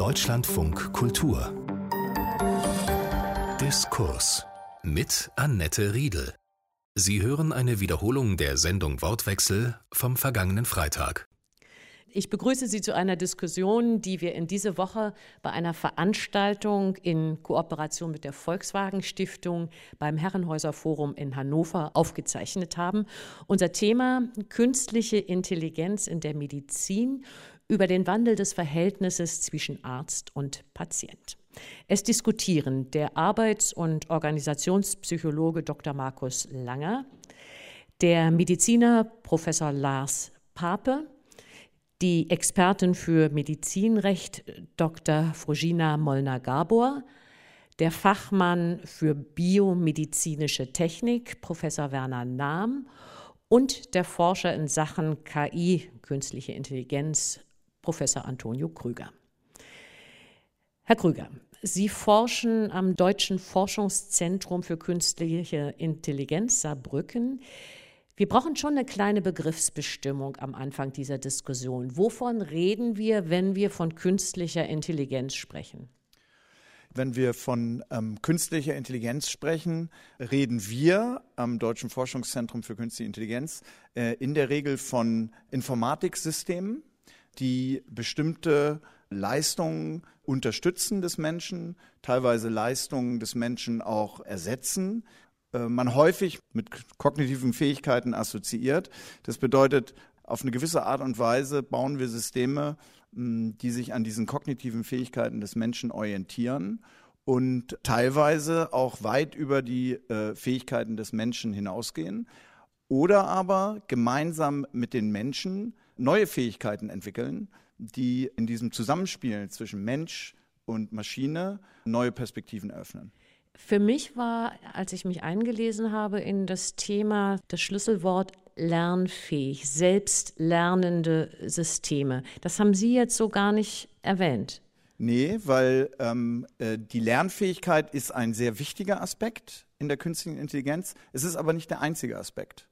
Deutschlandfunk Kultur Diskurs mit Annette Riedel. Sie hören eine Wiederholung der Sendung Wortwechsel vom vergangenen Freitag. Ich begrüße Sie zu einer Diskussion, die wir in dieser Woche bei einer Veranstaltung in Kooperation mit der Volkswagen Stiftung beim Herrenhäuser Forum in Hannover aufgezeichnet haben. Unser Thema künstliche Intelligenz in der Medizin über den Wandel des Verhältnisses zwischen Arzt und Patient. Es diskutieren der Arbeits- und Organisationspsychologe Dr. Markus Langer, der Mediziner Professor Lars Pape, die Expertin für Medizinrecht Dr. Frugina Molnar-Gabor, der Fachmann für biomedizinische Technik Professor Werner Nahm und der Forscher in Sachen KI, künstliche Intelligenz, Professor Antonio Krüger. Herr Krüger, Sie forschen am Deutschen Forschungszentrum für künstliche Intelligenz Saarbrücken. Wir brauchen schon eine kleine Begriffsbestimmung am Anfang dieser Diskussion. Wovon reden wir, wenn wir von künstlicher Intelligenz sprechen? Wenn wir von ähm, künstlicher Intelligenz sprechen, reden wir am Deutschen Forschungszentrum für künstliche Intelligenz äh, in der Regel von Informatiksystemen, die bestimmte Leistungen unterstützen des Menschen, teilweise Leistungen des Menschen auch ersetzen. Äh, man häufig mit kognitiven Fähigkeiten assoziiert. Das bedeutet, auf eine gewisse Art und Weise bauen wir Systeme, die sich an diesen kognitiven Fähigkeiten des Menschen orientieren und teilweise auch weit über die äh, Fähigkeiten des Menschen hinausgehen oder aber gemeinsam mit den Menschen neue Fähigkeiten entwickeln, die in diesem Zusammenspiel zwischen Mensch und Maschine neue Perspektiven eröffnen. Für mich war, als ich mich eingelesen habe in das Thema, das Schlüsselwort lernfähig, selbstlernende Systeme. Das haben Sie jetzt so gar nicht erwähnt. Nee, weil ähm, äh, die Lernfähigkeit ist ein sehr wichtiger Aspekt in der künstlichen Intelligenz. Es ist aber nicht der einzige Aspekt.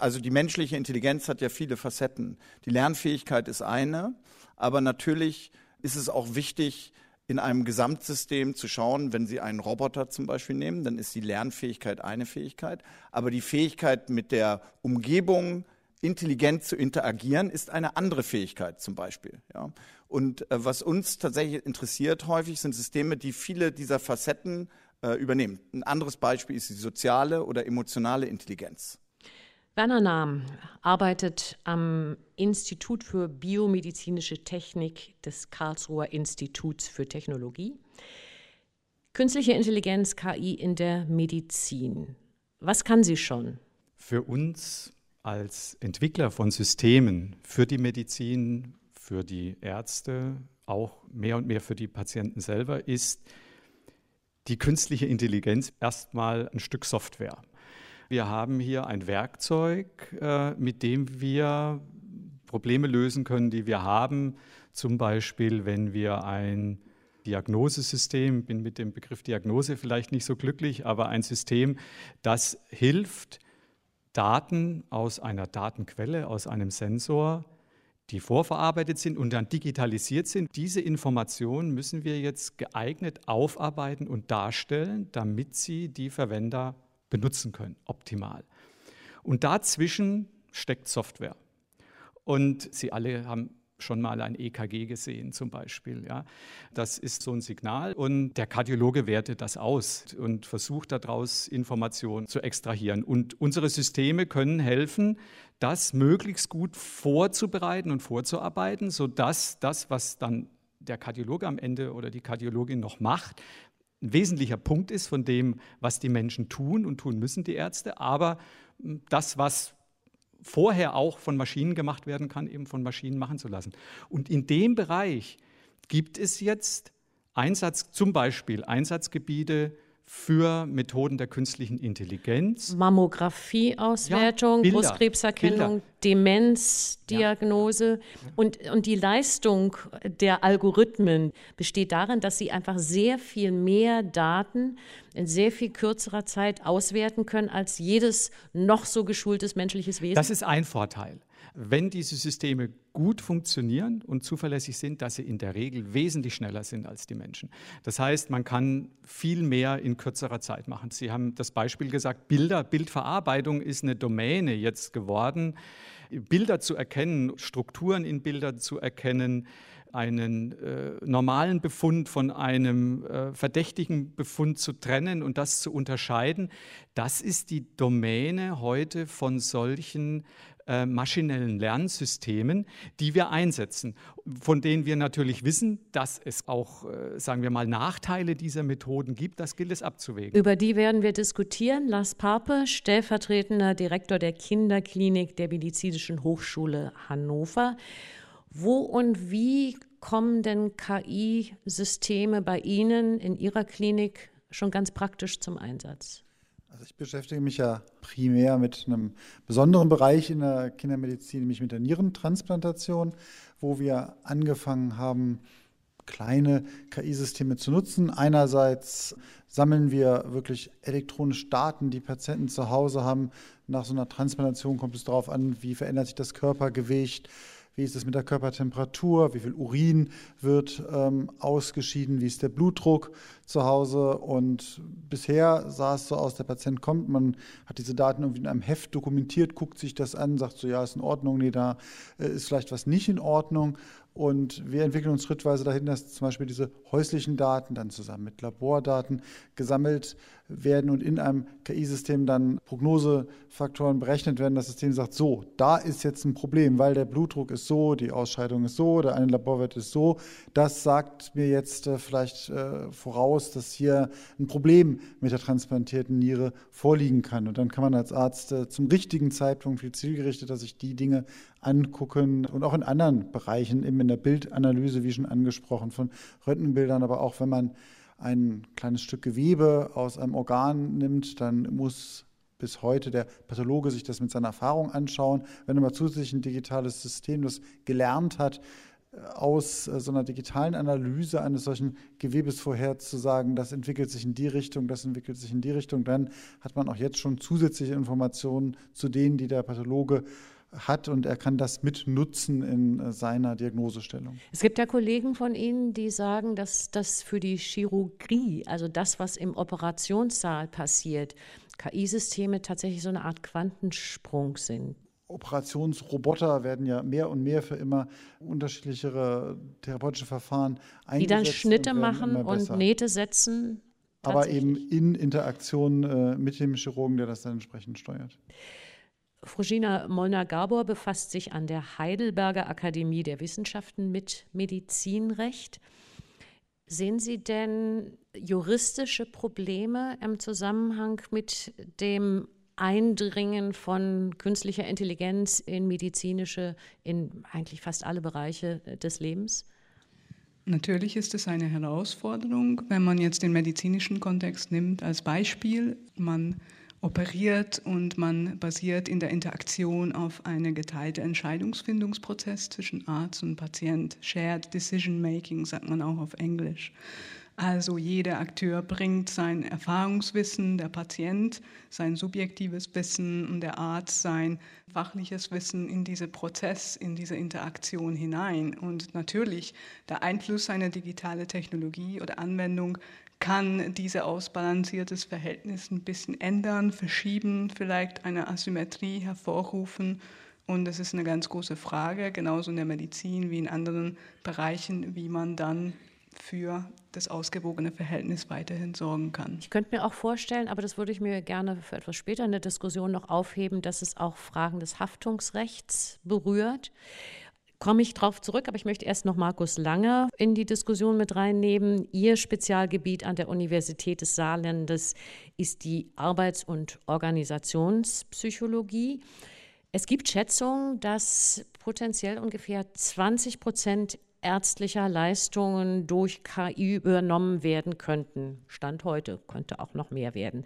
Also die menschliche Intelligenz hat ja viele Facetten. Die Lernfähigkeit ist eine, aber natürlich ist es auch wichtig, in einem Gesamtsystem zu schauen, wenn Sie einen Roboter zum Beispiel nehmen, dann ist die Lernfähigkeit eine Fähigkeit, aber die Fähigkeit mit der Umgebung intelligent zu interagieren ist eine andere Fähigkeit zum Beispiel. Ja. Und äh, was uns tatsächlich interessiert häufig sind Systeme, die viele dieser Facetten äh, übernehmen. Ein anderes Beispiel ist die soziale oder emotionale Intelligenz. Werner Nahm arbeitet am Institut für biomedizinische Technik des Karlsruher Instituts für Technologie. Künstliche Intelligenz, KI in der Medizin. Was kann sie schon? Für uns als Entwickler von Systemen für die Medizin, für die Ärzte, auch mehr und mehr für die Patienten selber, ist die künstliche Intelligenz erstmal ein Stück Software. Wir haben hier ein Werkzeug, äh, mit dem wir Probleme lösen können, die wir haben. Zum Beispiel, wenn wir ein Diagnosesystem, bin mit dem Begriff Diagnose vielleicht nicht so glücklich, aber ein System, das hilft, Daten aus einer Datenquelle, aus einem Sensor, die vorverarbeitet sind und dann digitalisiert sind. Diese Informationen müssen wir jetzt geeignet aufarbeiten und darstellen, damit sie die Verwender benutzen können, optimal. Und dazwischen steckt Software. Und Sie alle haben schon mal ein EKG gesehen zum Beispiel. Ja. Das ist so ein Signal und der Kardiologe wertet das aus und versucht daraus Informationen zu extrahieren. Und unsere Systeme können helfen, das möglichst gut vorzubereiten und vorzuarbeiten, sodass das, was dann der Kardiologe am Ende oder die Kardiologin noch macht, ein wesentlicher Punkt ist von dem, was die Menschen tun und tun müssen, die Ärzte, aber hm, das, was vorher auch von Maschinen gemacht werden kann, eben von Maschinen machen zu lassen. Und in dem Bereich gibt es jetzt Einsatz, zum Beispiel Einsatzgebiete für Methoden der künstlichen Intelligenz. Mammografieauswertung, ja, Brustkrebserkennung, Bilder. Demenzdiagnose. Ja. Und, und die Leistung der Algorithmen besteht darin, dass sie einfach sehr viel mehr Daten in sehr viel kürzerer Zeit auswerten können als jedes noch so geschultes menschliches Wesen. Das ist ein Vorteil. Wenn diese Systeme gut funktionieren und zuverlässig sind, dass sie in der Regel wesentlich schneller sind als die Menschen. Das heißt, man kann viel mehr in kürzerer Zeit machen. Sie haben das Beispiel gesagt, Bilder, Bildverarbeitung ist eine Domäne jetzt geworden. Bilder zu erkennen, Strukturen in Bildern zu erkennen, einen äh, normalen Befund von einem äh, verdächtigen Befund zu trennen und das zu unterscheiden, das ist die Domäne heute von solchen äh, maschinellen Lernsystemen, die wir einsetzen, von denen wir natürlich wissen, dass es auch, äh, sagen wir mal, Nachteile dieser Methoden gibt. Das gilt es abzuwägen. Über die werden wir diskutieren. Lars Pape, stellvertretender Direktor der Kinderklinik der Medizinischen Hochschule Hannover. Wo und wie kommen denn KI-Systeme bei Ihnen in Ihrer Klinik schon ganz praktisch zum Einsatz? Also ich beschäftige mich ja primär mit einem besonderen Bereich in der Kindermedizin, nämlich mit der Nierentransplantation, wo wir angefangen haben, kleine KI-Systeme zu nutzen. Einerseits sammeln wir wirklich elektronisch Daten, die Patienten zu Hause haben. Nach so einer Transplantation kommt es darauf an, wie verändert sich das Körpergewicht, wie ist es mit der Körpertemperatur, wie viel Urin wird ähm, ausgeschieden, wie ist der Blutdruck zu Hause. Und bisher sah es so aus, der Patient kommt, man hat diese Daten irgendwie in einem Heft dokumentiert, guckt sich das an, sagt so, ja, ist in Ordnung, nee, da äh, ist vielleicht was nicht in Ordnung. Und wir entwickeln uns schrittweise dahin, dass zum Beispiel diese häuslichen Daten dann zusammen mit Labordaten gesammelt werden und in einem KI-System dann Prognosefaktoren berechnet werden. Das System sagt, so, da ist jetzt ein Problem, weil der Blutdruck ist so, die Ausscheidung ist so, der eine Laborwert ist so. Das sagt mir jetzt äh, vielleicht äh, voraus, dass hier ein Problem mit der transplantierten Niere vorliegen kann. Und dann kann man als Arzt äh, zum richtigen Zeitpunkt viel zielgerichteter sich die Dinge angucken und auch in anderen Bereichen, eben in der Bildanalyse, wie schon angesprochen, von Röntgenbildern, aber auch wenn man ein kleines Stück Gewebe aus einem Organ nimmt, dann muss bis heute der Pathologe sich das mit seiner Erfahrung anschauen. Wenn aber zusätzlich ein digitales System das gelernt hat, aus äh, so einer digitalen Analyse eines solchen Gewebes vorherzusagen, das entwickelt sich in die Richtung, das entwickelt sich in die Richtung, dann hat man auch jetzt schon zusätzliche Informationen zu denen, die der Pathologe hat und er kann das mitnutzen in äh, seiner Diagnosestellung. Es gibt ja Kollegen von Ihnen, die sagen, dass das für die Chirurgie, also das, was im Operationssaal passiert, KI-Systeme tatsächlich so eine Art Quantensprung sind. Operationsroboter werden ja mehr und mehr für immer unterschiedlichere therapeutische Verfahren eingesetzt. Die dann Schnitte machen und Nähte setzen. Aber eben in Interaktion äh, mit dem Chirurgen, der das dann entsprechend steuert. Frugina Molnar-Gabor befasst sich an der Heidelberger Akademie der Wissenschaften mit Medizinrecht. Sehen Sie denn juristische Probleme im Zusammenhang mit dem Eindringen von künstlicher Intelligenz in medizinische, in eigentlich fast alle Bereiche des Lebens? Natürlich ist es eine Herausforderung, wenn man jetzt den medizinischen Kontext nimmt als Beispiel. Man operiert und man basiert in der Interaktion auf einen geteilten Entscheidungsfindungsprozess zwischen Arzt und Patient. Shared Decision Making sagt man auch auf Englisch. Also jeder Akteur bringt sein Erfahrungswissen, der Patient sein subjektives Wissen und der Arzt sein fachliches Wissen in diesen Prozess, in diese Interaktion hinein. Und natürlich der Einfluss einer digitalen Technologie oder Anwendung kann dieses ausbalanciertes Verhältnis ein bisschen ändern, verschieben, vielleicht eine Asymmetrie hervorrufen. Und es ist eine ganz große Frage, genauso in der Medizin wie in anderen Bereichen, wie man dann für das ausgewogene Verhältnis weiterhin sorgen kann. Ich könnte mir auch vorstellen, aber das würde ich mir gerne für etwas später in der Diskussion noch aufheben, dass es auch Fragen des Haftungsrechts berührt komme ich darauf zurück, aber ich möchte erst noch Markus Lange in die Diskussion mit reinnehmen. Ihr Spezialgebiet an der Universität des Saarlandes ist die Arbeits- und Organisationspsychologie. Es gibt Schätzungen, dass potenziell ungefähr 20 Prozent ärztlicher Leistungen durch KI übernommen werden könnten. Stand heute könnte auch noch mehr werden.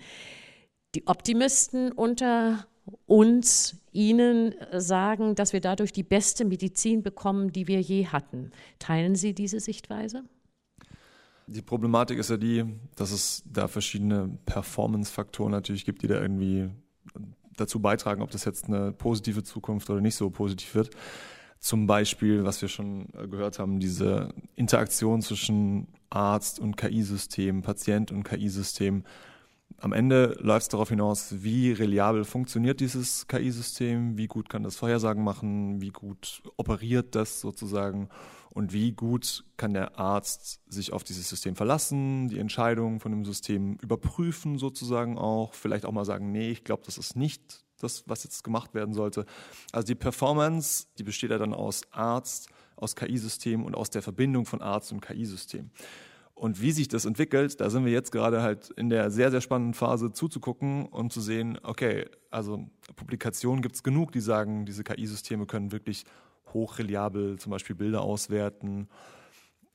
Die Optimisten unter uns, Ihnen sagen, dass wir dadurch die beste Medizin bekommen, die wir je hatten. Teilen Sie diese Sichtweise? Die Problematik ist ja die, dass es da verschiedene Performance-Faktoren natürlich gibt, die da irgendwie dazu beitragen, ob das jetzt eine positive Zukunft oder nicht so positiv wird. Zum Beispiel, was wir schon äh, gehört haben, diese Interaktion zwischen Arzt und KI-System, Patient und KI-System. Am Ende läuft es darauf hinaus, wie reliabel funktioniert dieses KI-System, wie gut kann das Vorhersagen machen, wie gut operiert das sozusagen und wie gut kann der Arzt sich auf dieses System verlassen, die Entscheidungen von dem System überprüfen sozusagen auch, vielleicht auch mal sagen, nee, ich glaube, das ist nicht das, was jetzt gemacht werden sollte. Also die Performance, die besteht ja dann aus Arzt, aus KI-System und aus der Verbindung von Arzt und KI-System. Und wie sich das entwickelt, da sind wir jetzt gerade halt in der sehr, sehr spannenden Phase zuzugucken und zu sehen, okay, also Publikationen gibt es genug, die sagen, diese KI-Systeme können wirklich hochreliabel zum Beispiel Bilder auswerten.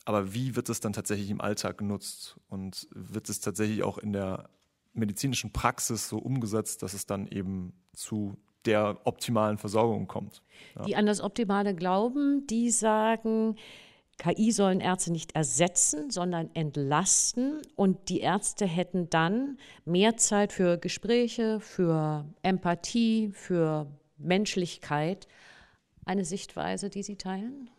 Aber wie wird es dann tatsächlich im Alltag genutzt? Und wird es tatsächlich auch in der medizinischen Praxis so umgesetzt, dass es dann eben zu der optimalen Versorgung kommt? Ja. Die an das Optimale glauben, die sagen, KI sollen Ärzte nicht ersetzen, sondern entlasten. Und die Ärzte hätten dann mehr Zeit für Gespräche, für Empathie, für Menschlichkeit. Eine Sichtweise, die Sie teilen?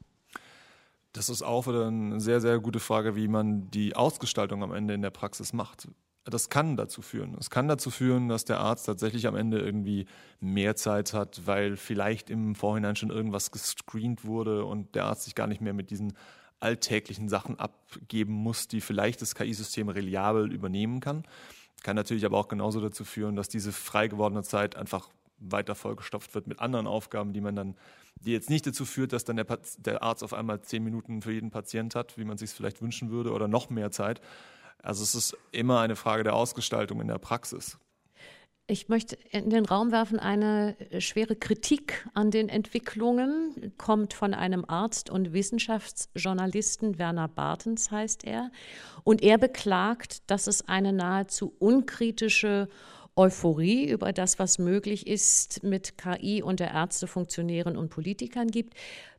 Das ist auch wieder eine sehr, sehr gute Frage, wie man die Ausgestaltung am Ende in der Praxis macht. Das kann dazu führen. Es kann dazu führen, dass der Arzt tatsächlich am Ende irgendwie mehr Zeit hat, weil vielleicht im Vorhinein schon irgendwas gescreent wurde und der Arzt sich gar nicht mehr mit diesen alltäglichen Sachen abgeben muss, die vielleicht das KI-System reliabel übernehmen kann. Kann natürlich aber auch genauso dazu führen, dass diese frei gewordene Zeit einfach weiter vollgestopft wird mit anderen Aufgaben, die man dann, die jetzt nicht dazu führt, dass dann der, der Arzt auf einmal zehn Minuten für jeden Patient hat, wie man sich vielleicht wünschen würde, oder noch mehr Zeit, also es ist immer eine Frage der Ausgestaltung in der Praxis. Ich möchte in den Raum werfen, eine schwere Kritik an den Entwicklungen kommt von einem Arzt und Wissenschaftsjournalisten, Werner Bartens heißt er. Und er beklagt, dass es eine nahezu unkritische Euphorie über das, was möglich ist, mit KI unter Ärzte, Funktionären und Politikern gibt.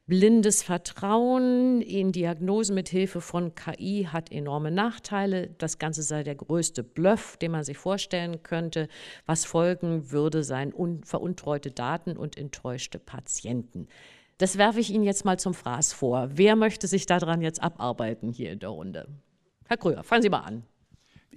Blindes Vertrauen in Diagnosen mit Hilfe von KI hat enorme Nachteile. Das Ganze sei der größte Bluff, den man sich vorstellen könnte. Was folgen würde, seien veruntreute Daten und enttäuschte Patienten. Das werfe ich Ihnen jetzt mal zum Fraß vor. Wer möchte sich daran jetzt abarbeiten hier in der Runde? Herr Kröger, fangen Sie mal an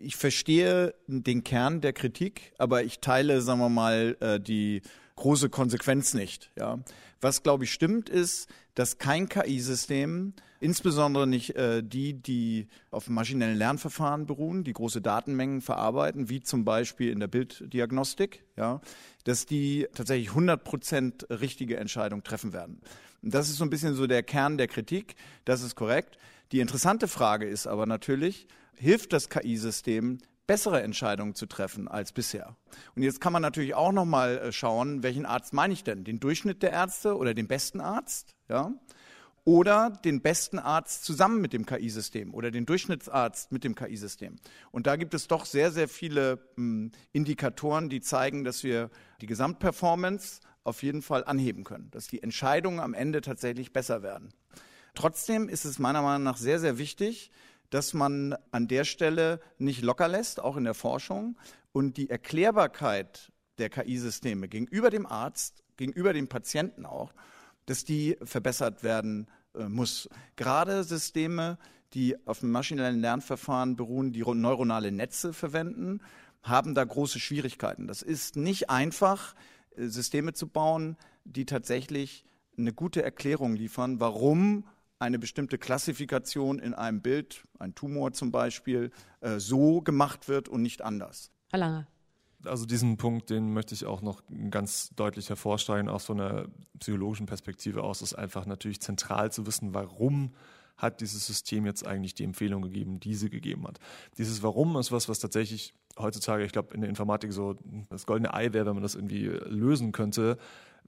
ich verstehe den Kern der Kritik, aber ich teile, sagen wir mal, äh, die große Konsequenz nicht. Ja. Was, glaube ich, stimmt, ist, dass kein KI-System, insbesondere nicht äh, die, die auf maschinellen Lernverfahren beruhen, die große Datenmengen verarbeiten, wie zum Beispiel in der Bilddiagnostik, ja, dass die tatsächlich 100 Prozent richtige Entscheidungen treffen werden. Das ist so ein bisschen so der Kern der Kritik. Das ist korrekt. Die interessante Frage ist aber natürlich, hilft das KI-System bessere Entscheidungen zu treffen als bisher. Und jetzt kann man natürlich auch noch mal äh, schauen, welchen Arzt meine ich denn? Den Durchschnitt der Ärzte oder den besten Arzt, ja? Oder den besten Arzt zusammen mit dem KI-System oder den Durchschnittsarzt mit dem KI-System. Und da gibt es doch sehr, sehr viele hm, Indikatoren, die zeigen, dass wir die Gesamtperformance auf jeden Fall anheben können, dass die Entscheidungen am Ende tatsächlich besser werden. Trotzdem ist es meiner Meinung nach sehr, sehr wichtig, dass man an der Stelle nicht locker lässt, auch in der Forschung. Und die Erklärbarkeit der KI-Systeme gegenüber dem Arzt, gegenüber dem Patienten auch, dass die verbessert werden äh, muss. Gerade Systeme, die auf maschinellen Lernverfahren beruhen, die neuronale Netze verwenden, haben da große Schwierigkeiten. Das ist nicht einfach, äh, Systeme zu bauen, die tatsächlich eine gute Erklärung liefern, warum eine bestimmte Klassifikation in einem Bild, ein Tumor zum Beispiel, äh, so gemacht wird und nicht anders. Herr Lange. Also diesen Punkt, den möchte ich auch noch ganz deutlich hervorstreichen, aus so einer psychologischen Perspektive aus, ist einfach natürlich zentral zu wissen, warum hat dieses System jetzt eigentlich die Empfehlung gegeben, die sie gegeben hat. Dieses Warum ist was, was tatsächlich heutzutage, ich glaube, in der Informatik so das goldene Ei wäre, wenn man das irgendwie lösen könnte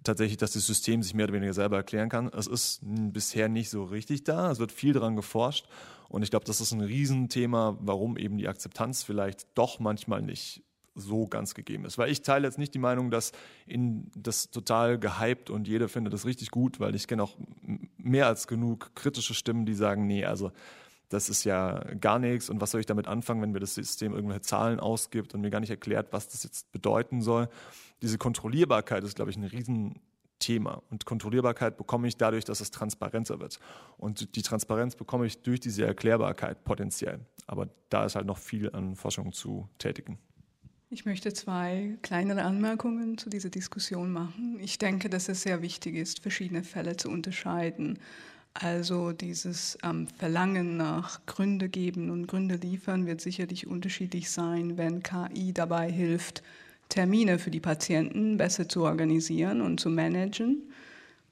tatsächlich, dass das System sich mehr oder weniger selber erklären kann. Es ist bisher nicht so richtig da. Es wird viel daran geforscht. Und ich glaube, das ist ein Riesenthema, warum eben die Akzeptanz vielleicht doch manchmal nicht so ganz gegeben ist. Weil ich teile jetzt nicht die Meinung, dass in das total gehypt und jeder findet das richtig gut, weil ich kenne auch mehr als genug kritische Stimmen, die sagen, nee, also das ist ja gar nichts und was soll ich damit anfangen, wenn mir das System irgendwelche Zahlen ausgibt und mir gar nicht erklärt, was das jetzt bedeuten soll. Diese Kontrollierbarkeit ist, glaube ich, ein Riesenthema. Und Kontrollierbarkeit bekomme ich dadurch, dass es transparenter wird. Und die Transparenz bekomme ich durch diese Erklärbarkeit potenziell. Aber da ist halt noch viel an Forschung zu tätigen. Ich möchte zwei kleinere Anmerkungen zu dieser Diskussion machen. Ich denke, dass es sehr wichtig ist, verschiedene Fälle zu unterscheiden. Also dieses ähm, Verlangen nach Gründe geben und Gründe liefern wird sicherlich unterschiedlich sein, wenn KI dabei hilft, Termine für die Patienten besser zu organisieren und zu managen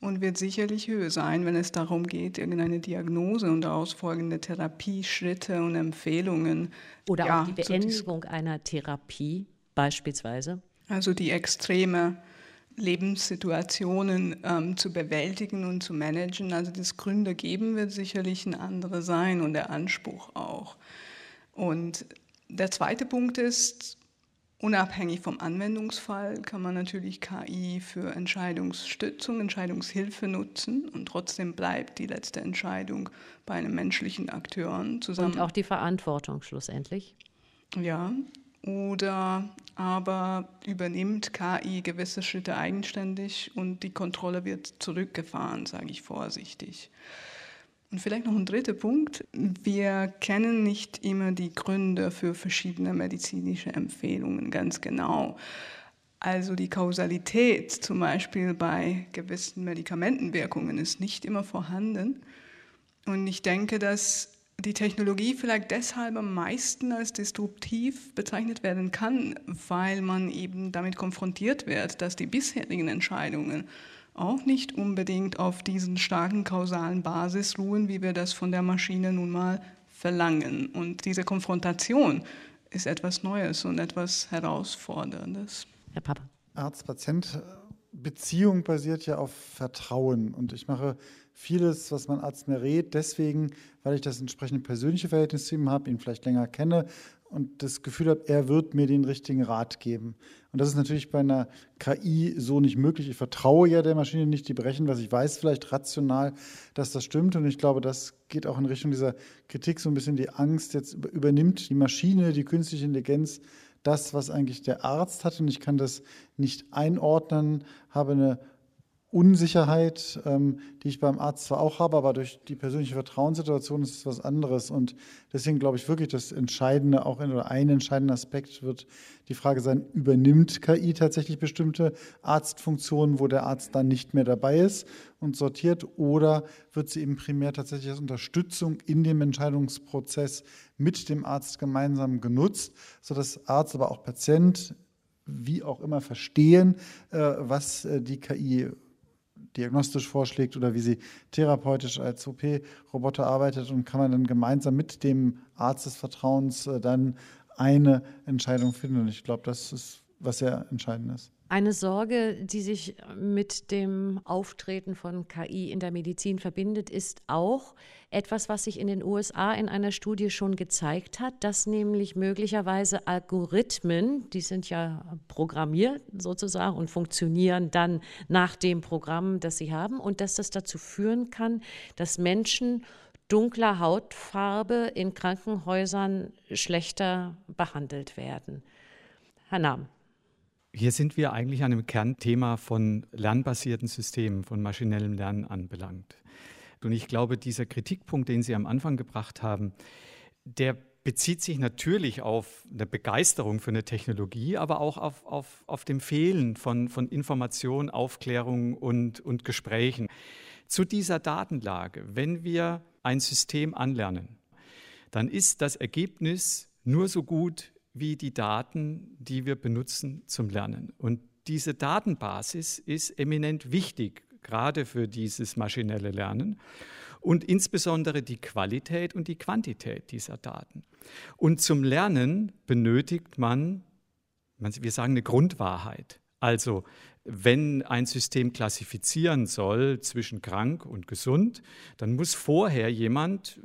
und wird sicherlich höher sein, wenn es darum geht, irgendeine Diagnose und daraus folgende Therapieschritte und Empfehlungen. Oder ja, auch die Beendigung einer Therapie beispielsweise. Also die extreme Lebenssituationen ähm, zu bewältigen und zu managen. Also das Gründe geben wird sicherlich ein anderer sein und der Anspruch auch. Und der zweite Punkt ist, unabhängig vom Anwendungsfall kann man natürlich KI für Entscheidungsstützung, Entscheidungshilfe nutzen und trotzdem bleibt die letzte Entscheidung bei einem menschlichen Akteur zusammen. Und auch die Verantwortung schlussendlich. Ja, oder aber übernimmt KI gewisse Schritte eigenständig und die Kontrolle wird zurückgefahren, sage ich vorsichtig. Und vielleicht noch ein dritter Punkt. Wir kennen nicht immer die Gründe für verschiedene medizinische Empfehlungen ganz genau. Also die Kausalität zum Beispiel bei gewissen Medikamentenwirkungen ist nicht immer vorhanden. Und ich denke, dass die Technologie vielleicht deshalb am meisten als disruptiv bezeichnet werden kann, weil man eben damit konfrontiert wird, dass die bisherigen Entscheidungen auch nicht unbedingt auf diesen starken kausalen Basis ruhen, wie wir das von der Maschine nun mal verlangen. Und diese Konfrontation ist etwas Neues und etwas Herausforderndes. Herr Papa. Arzt-Patient-Beziehung basiert ja auf Vertrauen. Und ich mache vieles, was mein Arzt mir rät, deswegen, weil ich das entsprechende persönliche Verhältnis zu ihm habe, ihn vielleicht länger kenne und das Gefühl habe, er wird mir den richtigen Rat geben. Und das ist natürlich bei einer KI so nicht möglich. Ich vertraue ja der Maschine nicht, die berechnen, was ich weiß, vielleicht rational, dass das stimmt. Und ich glaube, das geht auch in Richtung dieser Kritik so ein bisschen die Angst. Jetzt übernimmt die Maschine, die künstliche Intelligenz, das, was eigentlich der Arzt hat. Und ich kann das nicht einordnen, habe eine Unsicherheit, ähm, die ich beim Arzt zwar auch habe, aber durch die persönliche Vertrauenssituation ist es was anderes. Und deswegen glaube ich wirklich, das Entscheidende, auch in, oder ein entscheidender Aspekt wird die Frage sein, übernimmt KI tatsächlich bestimmte Arztfunktionen, wo der Arzt dann nicht mehr dabei ist und sortiert, oder wird sie eben primär tatsächlich als Unterstützung in dem Entscheidungsprozess mit dem Arzt gemeinsam genutzt, sodass Arzt, aber auch Patient wie auch immer verstehen, äh, was äh, die KI diagnostisch vorschlägt oder wie sie therapeutisch als OP-Roboter arbeitet und kann man dann gemeinsam mit dem Arzt des Vertrauens äh, dann eine Entscheidung finden. Und ich glaube, das ist was sehr entscheidend ist. Eine Sorge, die sich mit dem Auftreten von KI in der Medizin verbindet, ist auch etwas, was sich in den USA in einer Studie schon gezeigt hat, dass nämlich möglicherweise Algorithmen, die sind ja programmiert sozusagen und funktionieren dann nach dem Programm, das sie haben, und dass das dazu führen kann, dass Menschen dunkler Hautfarbe in Krankenhäusern schlechter behandelt werden. Herr Nahm. Hier sind wir eigentlich an einem Kernthema von lernbasierten Systemen, von maschinellem Lernen anbelangt. Und ich glaube, dieser Kritikpunkt, den Sie am Anfang gebracht haben, der bezieht sich natürlich auf eine Begeisterung für eine Technologie, aber auch auf, auf, auf dem Fehlen von, von Information, Aufklärung und, und Gesprächen. Zu dieser Datenlage, wenn wir ein System anlernen, dann ist das Ergebnis nur so gut wie die Daten, die wir benutzen zum Lernen. Und diese Datenbasis ist eminent wichtig, gerade für dieses maschinelle Lernen und insbesondere die Qualität und die Quantität dieser Daten. Und zum Lernen benötigt man, wir sagen eine Grundwahrheit. Also wenn ein System klassifizieren soll zwischen krank und gesund, dann muss vorher jemand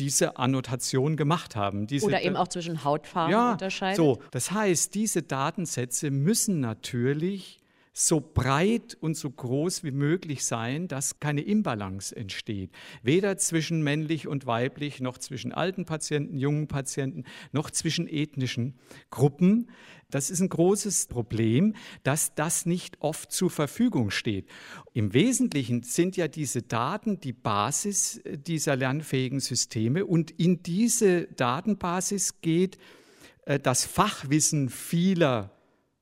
diese Annotation gemacht haben. Diese, Oder eben auch zwischen Hautfarben ja, unterscheiden. So, das heißt, diese Datensätze müssen natürlich so breit und so groß wie möglich sein, dass keine Imbalance entsteht. Weder zwischen männlich und weiblich, noch zwischen alten Patienten, jungen Patienten, noch zwischen ethnischen Gruppen. Das ist ein großes Problem, dass das nicht oft zur Verfügung steht. Im Wesentlichen sind ja diese Daten die Basis dieser lernfähigen Systeme und in diese Datenbasis geht äh, das Fachwissen vieler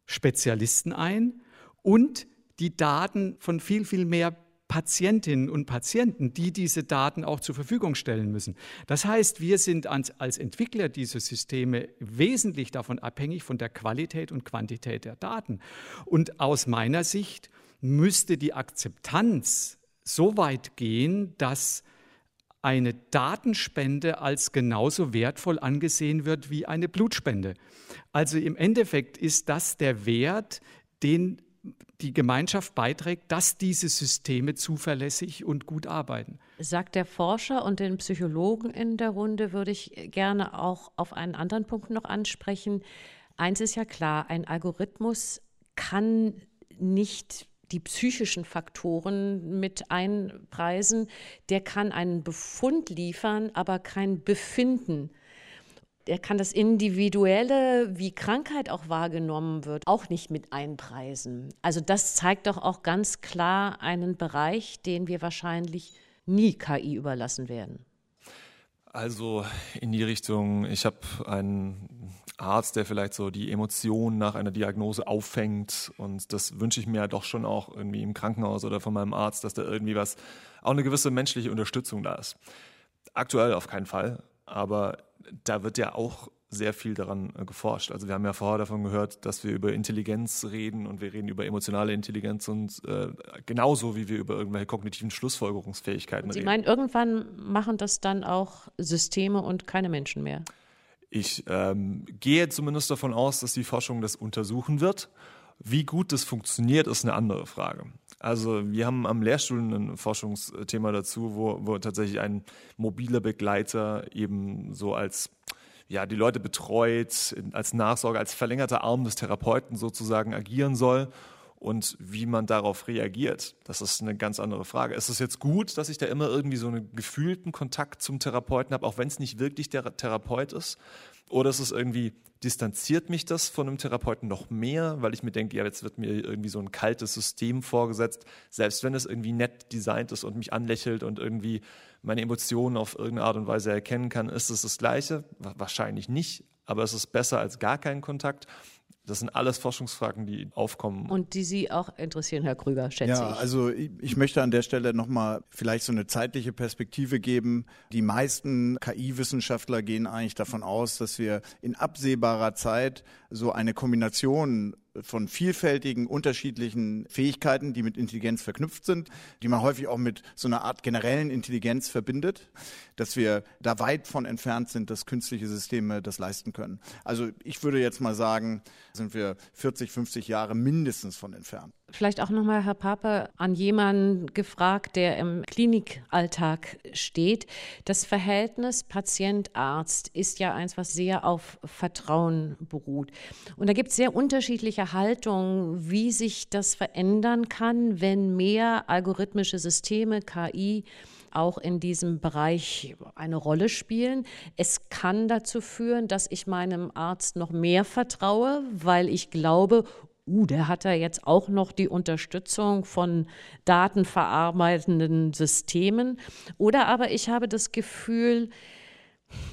Spezialisten ein und die Daten von viel, viel mehr Patientinnen und Patienten, die diese Daten auch zur Verfügung stellen müssen. Das heißt, wir sind als Entwickler dieser Systeme wesentlich davon abhängig von der Qualität und Quantität der Daten. Und aus meiner Sicht müsste die Akzeptanz so weit gehen, dass eine Datenspende als genauso wertvoll angesehen wird wie eine Blutspende. Also im Endeffekt ist das der Wert, den die Gemeinschaft beiträgt, dass diese Systeme zuverlässig und gut arbeiten. Sagt der Forscher und den Psychologen in der Runde, würde ich gerne auch auf einen anderen Punkt noch ansprechen. Eins ist ja klar, ein Algorithmus kann nicht die psychischen Faktoren mit einpreisen. Der kann einen Befund liefern, aber kein Befinden er kann das Individuelle, wie Krankheit auch wahrgenommen wird, auch nicht mit einpreisen. Also das zeigt doch auch ganz klar einen Bereich, den wir wahrscheinlich nie KI überlassen werden. Also in die Richtung, ich habe einen Arzt, der vielleicht so die Emotionen nach einer Diagnose auffängt und das wünsche ich mir doch schon auch irgendwie im Krankenhaus oder von meinem Arzt, dass da irgendwie was, auch eine gewisse menschliche Unterstützung da ist. Aktuell auf keinen Fall, aber da wird ja auch sehr viel daran äh, geforscht. Also wir haben ja vorher davon gehört, dass wir über Intelligenz reden und wir reden über emotionale Intelligenz und äh, genauso wie wir über irgendwelche kognitiven Schlussfolgerungsfähigkeiten Sie reden. Sie meinen, irgendwann machen das dann auch Systeme und keine Menschen mehr? Ich ähm, gehe zumindest davon aus, dass die Forschung das untersuchen wird. Wie gut das funktioniert, ist eine andere Frage. Also wir haben am Lehrstuhl ein Forschungsthema dazu, wo, wo tatsächlich ein mobiler Begleiter eben so als ja, die Leute betreut, als Nachsorge, als verlängerter Arm des Therapeuten sozusagen agieren soll. Und wie man darauf reagiert, das ist eine ganz andere Frage. Ist es jetzt gut, dass ich da immer irgendwie so einen gefühlten Kontakt zum Therapeuten habe, auch wenn es nicht wirklich der Therapeut ist? Oder ist es irgendwie distanziert mich das von einem Therapeuten noch mehr, weil ich mir denke, ja, jetzt wird mir irgendwie so ein kaltes System vorgesetzt, selbst wenn es irgendwie nett designt ist und mich anlächelt und irgendwie meine Emotionen auf irgendeine Art und Weise erkennen kann, ist es das Gleiche? Wahrscheinlich nicht, aber es ist besser als gar keinen Kontakt. Das sind alles Forschungsfragen, die aufkommen. Und die Sie auch interessieren, Herr Krüger, schätze ja, ich. Ja, also ich, ich, möchte an der Stelle nochmal vielleicht so eine zeitliche Perspektive geben. Die meisten KI-Wissenschaftler gehen eigentlich davon aus, dass wir in absehbarer Zeit so eine Kombination von vielfältigen, unterschiedlichen Fähigkeiten, die mit Intelligenz verknüpft sind, die man häufig auch mit so einer Art generellen Intelligenz verbindet, dass wir da weit von entfernt sind, dass künstliche Systeme das leisten können. Also ich würde jetzt mal sagen, sind wir 40, 50 Jahre mindestens von entfernt. Vielleicht auch nochmal, Herr Pape, an jemanden gefragt, der im Klinikalltag steht. Das Verhältnis Patient-Arzt ist ja eins, was sehr auf Vertrauen beruht. Und da gibt es sehr unterschiedliche Haltungen, wie sich das verändern kann, wenn mehr algorithmische Systeme, KI, auch in diesem Bereich eine Rolle spielen. Es kann dazu führen, dass ich meinem Arzt noch mehr vertraue, weil ich glaube, uh, der hat ja jetzt auch noch die Unterstützung von datenverarbeitenden Systemen. Oder aber ich habe das Gefühl,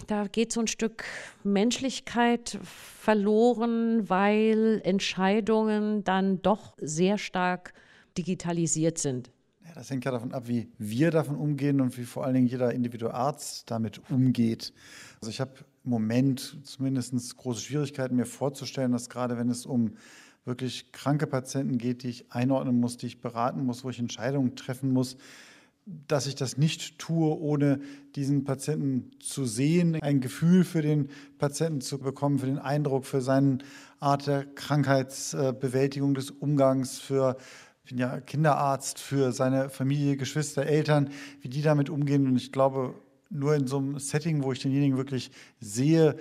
da geht so ein Stück Menschlichkeit verloren, weil Entscheidungen dann doch sehr stark digitalisiert sind. Ja, das hängt ja davon ab, wie wir davon umgehen und wie vor allen Dingen jeder Individualarzt damit umgeht. Also ich habe im Moment zumindest große Schwierigkeiten, mir vorzustellen, dass gerade wenn es um wirklich kranke Patienten geht, die ich einordnen muss, die ich beraten muss, wo ich Entscheidungen treffen muss, dass ich das nicht tue, ohne diesen Patienten zu sehen, ein Gefühl für den Patienten zu bekommen, für den Eindruck, für seine Art der Krankheitsbewältigung, des Umgangs, für ich bin ja Kinderarzt, für seine Familie, Geschwister, Eltern, wie die damit umgehen. Und ich glaube, nur in so einem Setting, wo ich denjenigen wirklich sehe,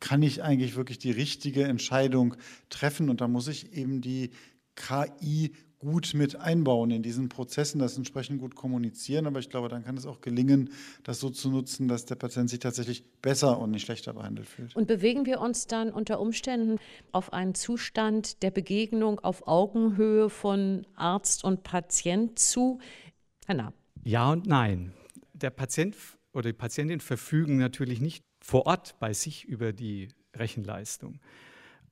kann ich eigentlich wirklich die richtige Entscheidung treffen. Und da muss ich eben die KI gut mit einbauen in diesen Prozessen, das entsprechend gut kommunizieren. Aber ich glaube, dann kann es auch gelingen, das so zu nutzen, dass der Patient sich tatsächlich besser und nicht schlechter behandelt fühlt. Und bewegen wir uns dann unter Umständen auf einen Zustand der Begegnung auf Augenhöhe von Arzt und Patient zu? Hanna. Ja und nein. Der Patient oder die Patientin verfügen natürlich nicht vor Ort bei sich über die Rechenleistung.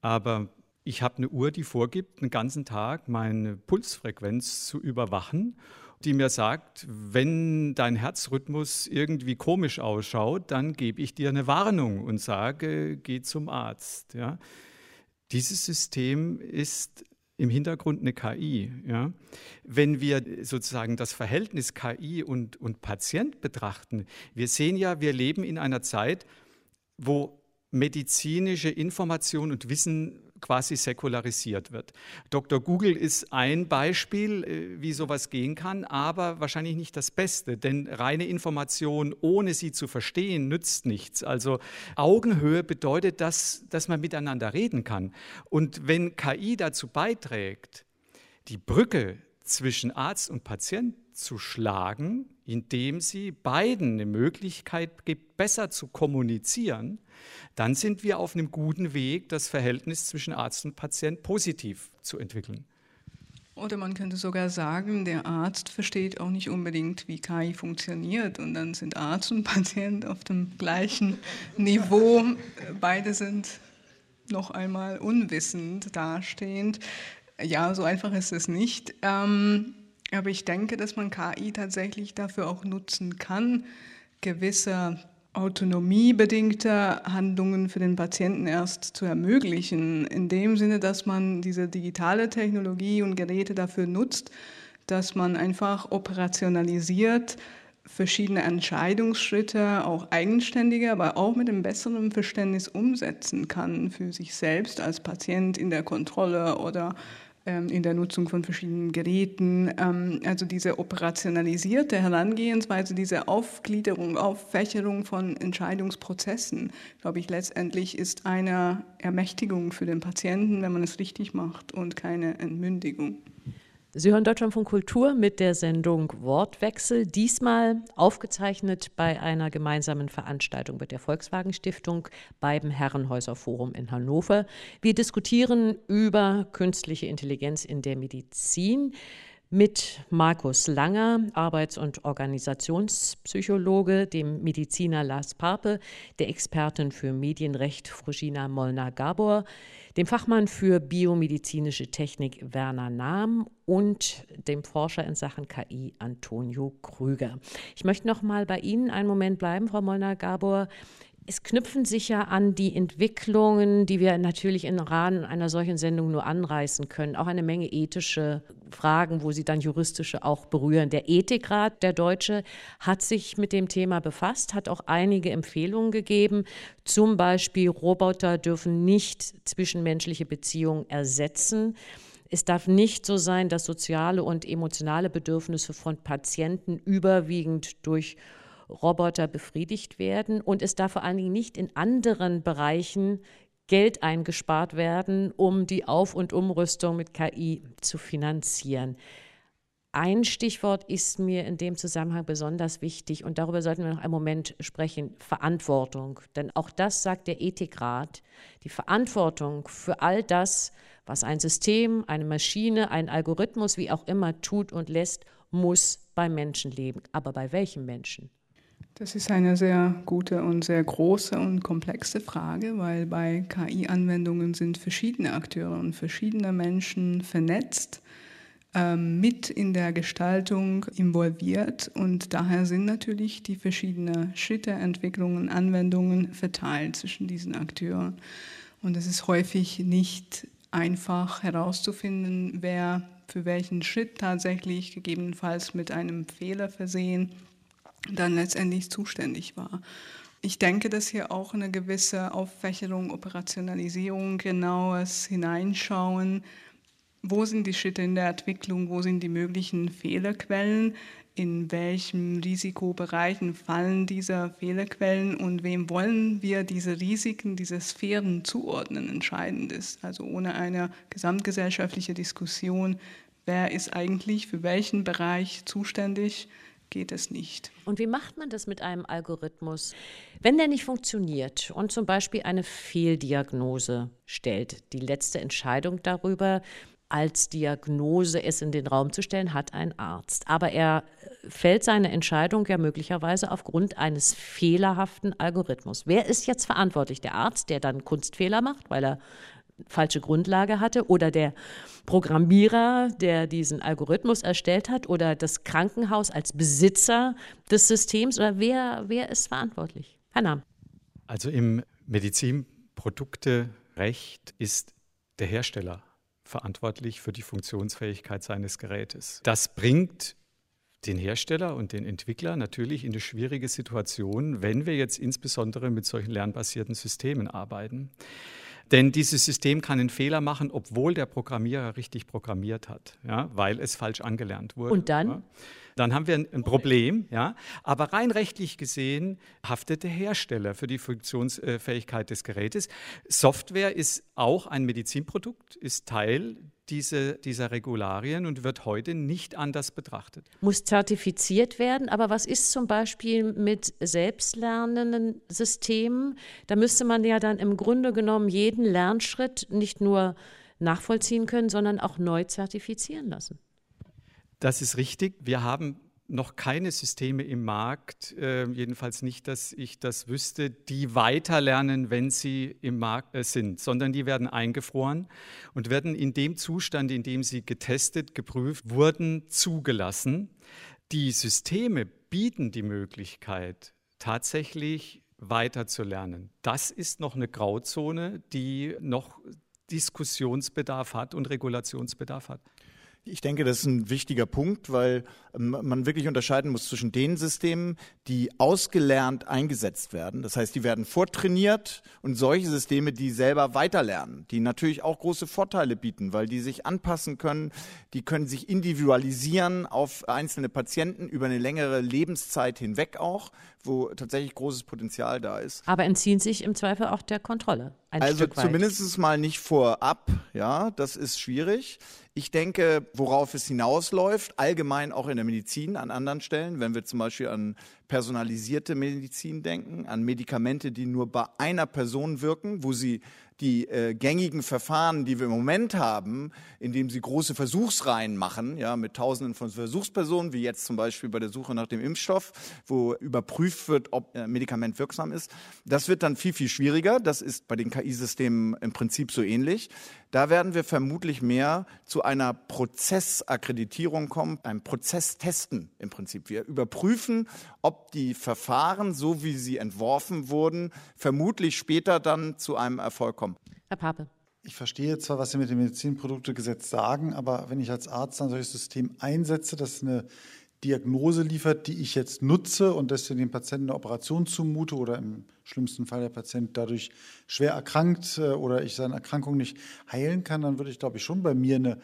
Aber ich habe eine Uhr, die vorgibt, einen ganzen Tag meine Pulsfrequenz zu überwachen, die mir sagt, wenn dein Herzrhythmus irgendwie komisch ausschaut, dann gebe ich dir eine Warnung und sage, geh zum Arzt. Ja. Dieses System ist im Hintergrund eine KI. Ja. Wenn wir sozusagen das Verhältnis KI und, und Patient betrachten, wir sehen ja, wir leben in einer Zeit, wo medizinische Information und Wissen quasi säkularisiert wird. Dr. Google ist ein Beispiel, äh, wie sowas gehen kann, aber wahrscheinlich nicht das Beste, denn reine Information, ohne sie zu verstehen, nützt nichts. Also Augenhöhe bedeutet, dass, dass man miteinander reden kann. Und wenn KI dazu beiträgt, die Brücke zwischen Arzt und Patient zu schlagen, indem sie beiden eine Möglichkeit gibt, besser zu kommunizieren, dann sind wir auf einem guten Weg, das Verhältnis zwischen Arzt und Patient positiv zu entwickeln. Oder man könnte sogar sagen, der Arzt versteht auch nicht unbedingt, wie KI funktioniert. Und dann sind Arzt und Patient auf dem gleichen Niveau. Beide sind noch einmal unwissend dastehend. Ja, so einfach ist es nicht. Ähm, aber ich denke, dass man KI tatsächlich dafür auch nutzen kann, gewisse autonomiebedingte Handlungen für den Patienten erst zu ermöglichen, in dem Sinne, dass man diese digitale Technologie und Geräte dafür nutzt, dass man einfach operationalisiert verschiedene Entscheidungsschritte auch eigenständiger, aber auch mit einem besseren Verständnis umsetzen kann für sich selbst als Patient in der Kontrolle oder in der Nutzung von verschiedenen Geräten. Ähm, also diese operationalisierte Herangehensweise, diese Aufgliederung, Auffächerung von Entscheidungsprozessen, glaube ich, letztendlich ist eine Ermächtigung für den Patienten, wenn man es richtig macht und keine Entmündigung. Sie hören Deutschlandfunk Kultur mit der Sendung Wortwechsel, diesmal aufgezeichnet bei einer gemeinsamen Veranstaltung mit der Volkswagen Stiftung beim Herrenhäuser Forum in Hannover. Wir diskutieren über künstliche Intelligenz in der Medizin mit Markus Langer, Arbeits- und Organisationspsychologe, dem Mediziner Lars Pape, der Expertin für Medienrecht Frugina Molnar-Gabor, dem Fachmann für biomedizinische Technik Werner Nahm und dem Forscher in Sachen KI Antonio Krüger. Ich möchte noch mal bei Ihnen einen Moment bleiben, Frau Molnar-Gabor. Es knüpfen sich ja an die Entwicklungen, die wir natürlich im Rahmen einer solchen Sendung nur anreißen können. Auch eine Menge ethische Fragen, wo sie dann juristische auch berühren. Der Ethikrat, der Deutsche, hat sich mit dem Thema befasst, hat auch einige Empfehlungen gegeben. Zum Beispiel, Roboter dürfen nicht zwischenmenschliche Beziehungen ersetzen. Es darf nicht so sein, dass soziale und emotionale Bedürfnisse von Patienten überwiegend durch Roboter befriedigt werden und es darf vor allen Dingen nicht in anderen Bereichen Geld eingespart werden, um die Auf- und Umrüstung mit KI zu finanzieren. Ein Stichwort ist mir in dem Zusammenhang besonders wichtig und darüber sollten wir noch einen Moment sprechen, Verantwortung. Denn auch das sagt der Ethikrat, die Verantwortung für all das, was ein System, eine Maschine, ein Algorithmus, wie auch immer tut und lässt, muss beim Menschen leben. Aber bei welchem Menschen? Das ist eine sehr gute und sehr große und komplexe Frage, weil bei KI-Anwendungen sind verschiedene Akteure und verschiedene Menschen vernetzt, ähm, mit in der Gestaltung involviert und daher sind natürlich die verschiedenen Schritte, Entwicklungen, Anwendungen verteilt zwischen diesen Akteuren. Und es ist häufig nicht einfach herauszufinden, wer für welchen Schritt tatsächlich gegebenenfalls mit einem Fehler versehen dann letztendlich zuständig war. Ich denke, dass hier auch eine gewisse Auffächerung, Operationalisierung, genaues Hineinschauen, wo sind die Schritte in der Entwicklung, wo sind die möglichen Fehlerquellen, in welchen Risikobereichen fallen diese Fehlerquellen und wem wollen wir diese Risiken, diese Sphären zuordnen, entscheidend ist. Also ohne eine gesamtgesellschaftliche Diskussion, wer ist eigentlich für welchen Bereich zuständig, geht es nicht. Und wie macht man das mit einem Algorithmus, wenn der nicht funktioniert und zum Beispiel eine Fehldiagnose stellt? Die letzte Entscheidung darüber, als Diagnose es in den Raum zu stellen, hat ein Arzt. Aber er fällt seine Entscheidung ja möglicherweise aufgrund eines fehlerhaften Algorithmus. Wer ist jetzt verantwortlich? Der Arzt, der dann Kunstfehler macht, weil er falsche Grundlage hatte oder der Programmierer, der diesen Algorithmus erstellt hat oder das Krankenhaus als Besitzer des Systems oder wer, wer ist verantwortlich? Herr Nahm. Also im Medizinprodukterecht ist der Hersteller verantwortlich für die Funktionsfähigkeit seines Gerätes. Das bringt den Hersteller und den Entwickler natürlich in eine schwierige Situation, wenn wir jetzt insbesondere mit solchen lernbasierten Systemen arbeiten. Denn dieses System kann einen Fehler machen, obwohl der Programmierer richtig programmiert hat, ja, weil es falsch angelernt wurde. Und dann? Ja. Dann haben wir ein, Problem, ja. Aber rein rechtlich gesehen haftet der Hersteller für die Funktionsfähigkeit des Gerätes. Software ist auch ein Medizinprodukt, ist Teil diese, dieser Regularien und wird heute nicht anders betrachtet. Muss zertifiziert werden, aber was ist zum Beispiel mit selbstlernenden Systemen? Da müsste man ja dann im Grunde genommen jeden Lernschritt nicht nur nachvollziehen können, sondern auch neu zertifizieren lassen. Das ist richtig. Wir haben noch keine Systeme im Markt, äh, jedenfalls nicht, dass ich das wüsste, die weiterlernen, wenn sie im Markt äh, sind, sondern die werden eingefroren und werden in dem Zustand, in dem sie getestet, geprüft wurden, zugelassen. Die Systeme bieten die Möglichkeit, tatsächlich weiterzulernen. Das ist noch eine Grauzone, die noch Diskussionsbedarf hat und Regulationsbedarf hat. Ich denke, das ist ein wichtiger Punkt, weil ähm, man wirklich unterscheiden muss zwischen den Systemen, die ausgelernt eingesetzt werden. Das heißt, die werden vortrainiert und solche Systeme, die selber weiterlernen, die natürlich auch große Vorteile bieten, weil die sich anpassen können, die können sich individualisieren auf einzelne Patienten über eine längere Lebenszeit hinweg auch, wo tatsächlich großes Potenzial da ist. Aber entziehen sich im Zweifel auch der Kontrolle. Also zumindest mal nicht vorab, ja, das ist schwierig. Ich denke, worauf es hinausläuft, allgemein auch in der Medizin an anderen Stellen, wenn wir zum Beispiel an personalisierte Medizin denken, an Medikamente, die nur bei einer Person wirken, wo sie die äh, gängigen Verfahren, die wir im Moment haben, indem sie große Versuchsreihen machen, ja, mit Tausenden von Versuchspersonen, wie jetzt zum Beispiel bei der Suche nach dem Impfstoff, wo überprüft wird, ob ein Medikament wirksam ist. Das wird dann viel, viel schwieriger. Das ist bei den KI-Systemen im Prinzip so ähnlich. Da werden wir vermutlich mehr zu einer Prozessakkreditierung kommen, einem Prozesstesten im Prinzip. Wir überprüfen, ob die Verfahren, so wie sie entworfen wurden, vermutlich später dann zu einem Erfolg kommen. Herr Pape. Ich verstehe zwar, was Sie mit dem Medizinproduktegesetz sagen, aber wenn ich als Arzt ein solches System einsetze, das eine Diagnose liefert, die ich jetzt nutze und deswegen dem Patienten eine Operation zumute oder im schlimmsten Fall der Patient dadurch schwer erkrankt äh, oder ich seine Erkrankung nicht heilen kann, dann würde ich, glaube ich, schon bei mir eine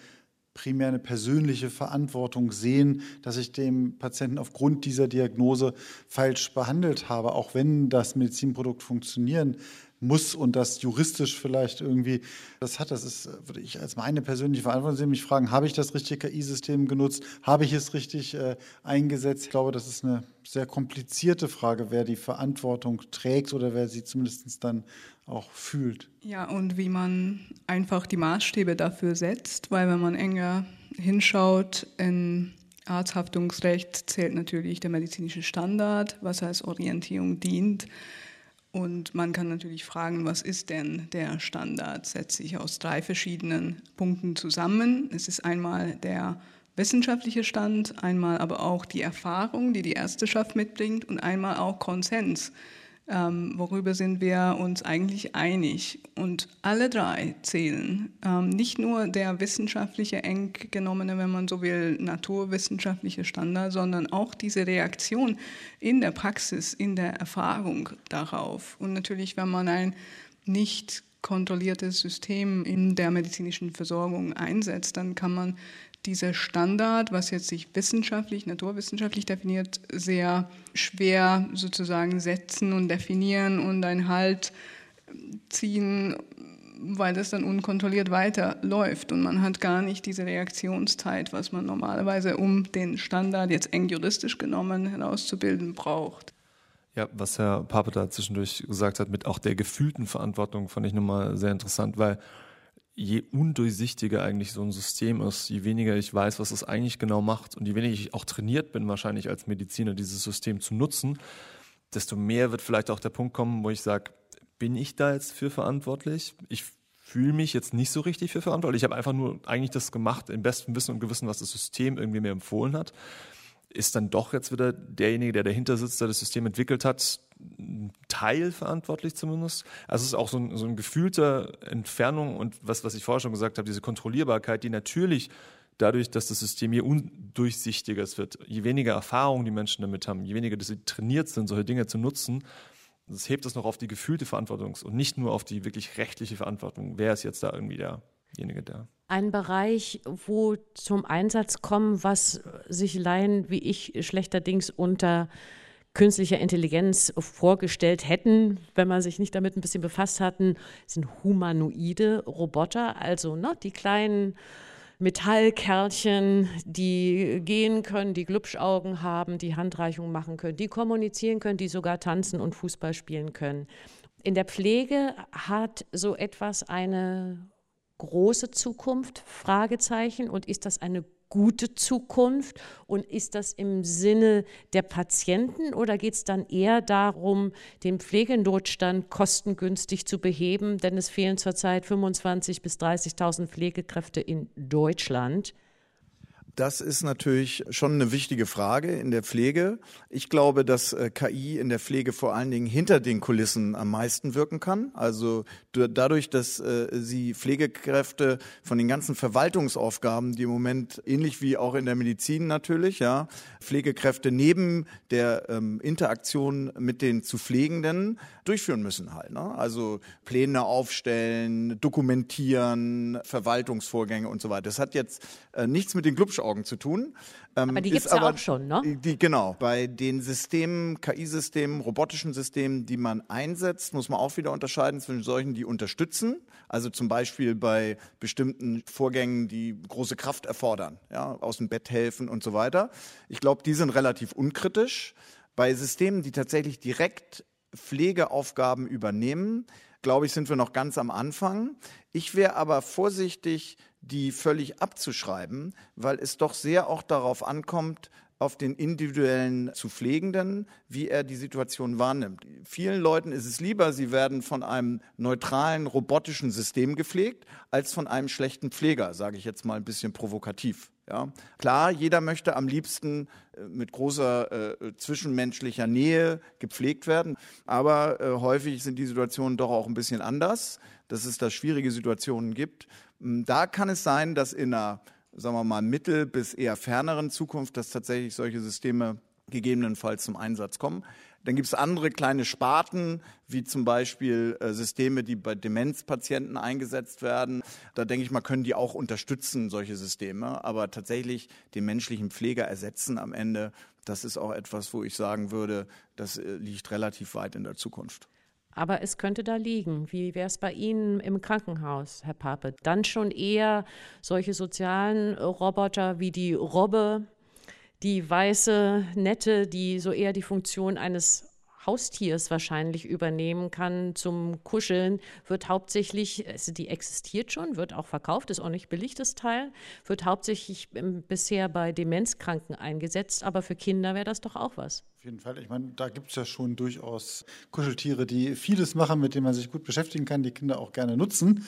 primär eine persönliche Verantwortung sehen, dass ich dem Patienten aufgrund dieser Diagnose falsch behandelt habe, auch wenn das Medizinprodukt funktionieren muss und das juristisch vielleicht irgendwie das hat. Das ist, würde ich als meine persönliche Verantwortung sehen, mich fragen, habe ich das richtige KI-System genutzt? Habe ich es richtig äh, eingesetzt? Ich glaube, das ist eine sehr komplizierte Frage, wer die Verantwortung trägt oder wer sie zumindest dann auch fühlt. Ja, und wie man einfach die Maßstäbe dafür setzt, weil wenn man enger hinschaut, in Arzthaftungsrecht zählt natürlich der medizinische Standard, was als Orientierung dient. Und man kann natürlich fragen, was ist denn der Standard? Setzt sich aus drei verschiedenen Punkten zusammen. Es ist einmal der wissenschaftliche Stand, einmal aber auch die Erfahrung, die die Ärzteschaft mitbringt und einmal auch Konsens. Ähm, worüber sind wir uns eigentlich einig? Und alle drei zählen. Ähm, nicht nur der wissenschaftliche, eng genommene, wenn man so will, naturwissenschaftliche Standard, sondern auch diese Reaktion in der Praxis, in der Erfahrung darauf. Und natürlich, wenn man ein nicht kontrolliertes System in der medizinischen Versorgung einsetzt, dann kann man dieser Standard, was jetzt sich wissenschaftlich, naturwissenschaftlich definiert, sehr schwer sozusagen setzen und definieren und einen Halt ziehen, weil das dann unkontrolliert weiterläuft und man hat gar nicht diese Reaktionszeit, was man normalerweise, um den Standard jetzt eng juristisch genommen herauszubilden, braucht. Ja, was Herr Pape da zwischendurch gesagt hat, mit auch der gefühlten Verantwortung, fand ich nochmal sehr interessant, weil je undurchsichtiger eigentlich so ein System ist, je weniger ich weiß, was es eigentlich genau macht und je weniger ich auch trainiert bin, wahrscheinlich als Mediziner, dieses System zu nutzen, desto mehr wird vielleicht auch der Punkt kommen, wo ich sage, bin ich da jetzt für verantwortlich? Ich fühle mich jetzt nicht so richtig für verantwortlich. Ich habe einfach nur eigentlich das gemacht, im besten Wissen und Gewissen, was das System irgendwie mir empfohlen hat. Ist dann doch jetzt wieder derjenige, der dahinter sitzt, der das System entwickelt hat, teilverantwortlich zumindest. Also es ist auch so ein, so ein gefühlter Entfernung und was, was ich vorher schon gesagt habe, diese Kontrollierbarkeit, die natürlich dadurch, dass das System je undurchsichtiger wird, je weniger Erfahrung die Menschen damit haben, je weniger sie trainiert sind, solche Dinge zu nutzen, das hebt es noch auf die gefühlte Verantwortung und nicht nur auf die wirklich rechtliche Verantwortung. Wer ist jetzt da irgendwie derjenige, der ein Bereich, wo zum Einsatz kommen, was sich Laien wie ich schlechterdings unter künstlicher Intelligenz vorgestellt hätten, wenn man sich nicht damit ein bisschen befasst hatten, sind humanoide Roboter, also ne, die kleinen Metallkerlchen, die gehen können, die Glubschaugen haben, die Handreichungen machen können, die kommunizieren können, die sogar tanzen und Fußball spielen können. In der Pflege hat so etwas eine große Zukunft? Fragezeichen. Und ist das eine gute Zukunft? Und ist das im Sinne der Patienten oder geht es dann eher darum, den Pflegenotstand kostengünstig zu beheben? Denn es fehlen zurzeit 25.000 bis 30.000 Pflegekräfte in Deutschland. Das ist natürlich schon eine wichtige Frage in der Pflege. Ich glaube, dass äh, KI in der Pflege vor allen Dingen hinter den Kulissen am meisten wirken kann. Also dadurch, dass äh, sie Pflegekräfte von den ganzen Verwaltungsaufgaben, die im Moment ähnlich wie auch in der Medizin natürlich, ja, Pflegekräfte neben der ähm, Interaktion mit den zu Pflegenden durchführen müssen halt. Ne? Also Pläne aufstellen, dokumentieren, Verwaltungsvorgänge und so weiter. Das hat jetzt äh, nichts mit den Glubschaugen zu tun. Ähm, aber die gibt es ja auch schon, ne? Die, genau. Bei den Systemen, KI-Systemen, robotischen Systemen, die man einsetzt, muss man auch wieder unterscheiden zwischen solchen, die unterstützen. Also zum Beispiel bei bestimmten Vorgängen, die große Kraft erfordern, ja, aus dem Bett helfen und so weiter. Ich glaube, die sind relativ unkritisch. Bei Systemen, die tatsächlich direkt Pflegeaufgaben übernehmen, glaube ich, sind wir noch ganz am Anfang. Ich wäre aber vorsichtig, die völlig abzuschreiben, weil es doch sehr auch darauf ankommt, auf den individuellen zu Pflegenden, wie er die Situation wahrnimmt. Vielen Leuten ist es lieber, sie werden von einem neutralen robotischen System gepflegt, als von einem schlechten Pfleger, sage ich jetzt mal ein bisschen provokativ. Ja. Klar, jeder möchte am liebsten äh, mit großer äh, zwischenmenschlicher Nähe gepflegt werden, aber äh, häufig sind die Situationen doch auch ein bisschen anders, dass es da schwierige Situationen gibt. Hm, da kann es sein, dass in einer sagen wir mal, mittel- bis eher ferneren Zukunft, dass tatsächlich solche Systeme gegebenenfalls zum Einsatz kommen. Dann gibt es andere kleine Sparten, wie zum Beispiel äh, Systeme, die bei Demenzpatienten eingesetzt werden. Da denke ich mal, können die auch unterstützen, solche Systeme. Aber tatsächlich den menschlichen Pfleger ersetzen am Ende, das ist auch etwas, wo ich sagen würde, das äh, liegt relativ weit in der Zukunft. Aber es könnte da liegen. Wie wäre es bei Ihnen im Krankenhaus, Herr Pape? Dann schon eher solche sozialen Roboter wie die Robbe, die weiße, nette, die so eher die Funktion eines Haustiers wahrscheinlich übernehmen kann zum Kuscheln, wird hauptsächlich, also die existiert schon, wird auch verkauft, ist auch nicht billig, das Teil, wird hauptsächlich bisher bei Demenzkranken eingesetzt, aber für Kinder wäre das doch auch was. Auf jeden Fall. Ich meine, da gibt es ja schon durchaus Kuscheltiere, die vieles machen, mit denen man sich gut beschäftigen kann, die Kinder auch gerne nutzen.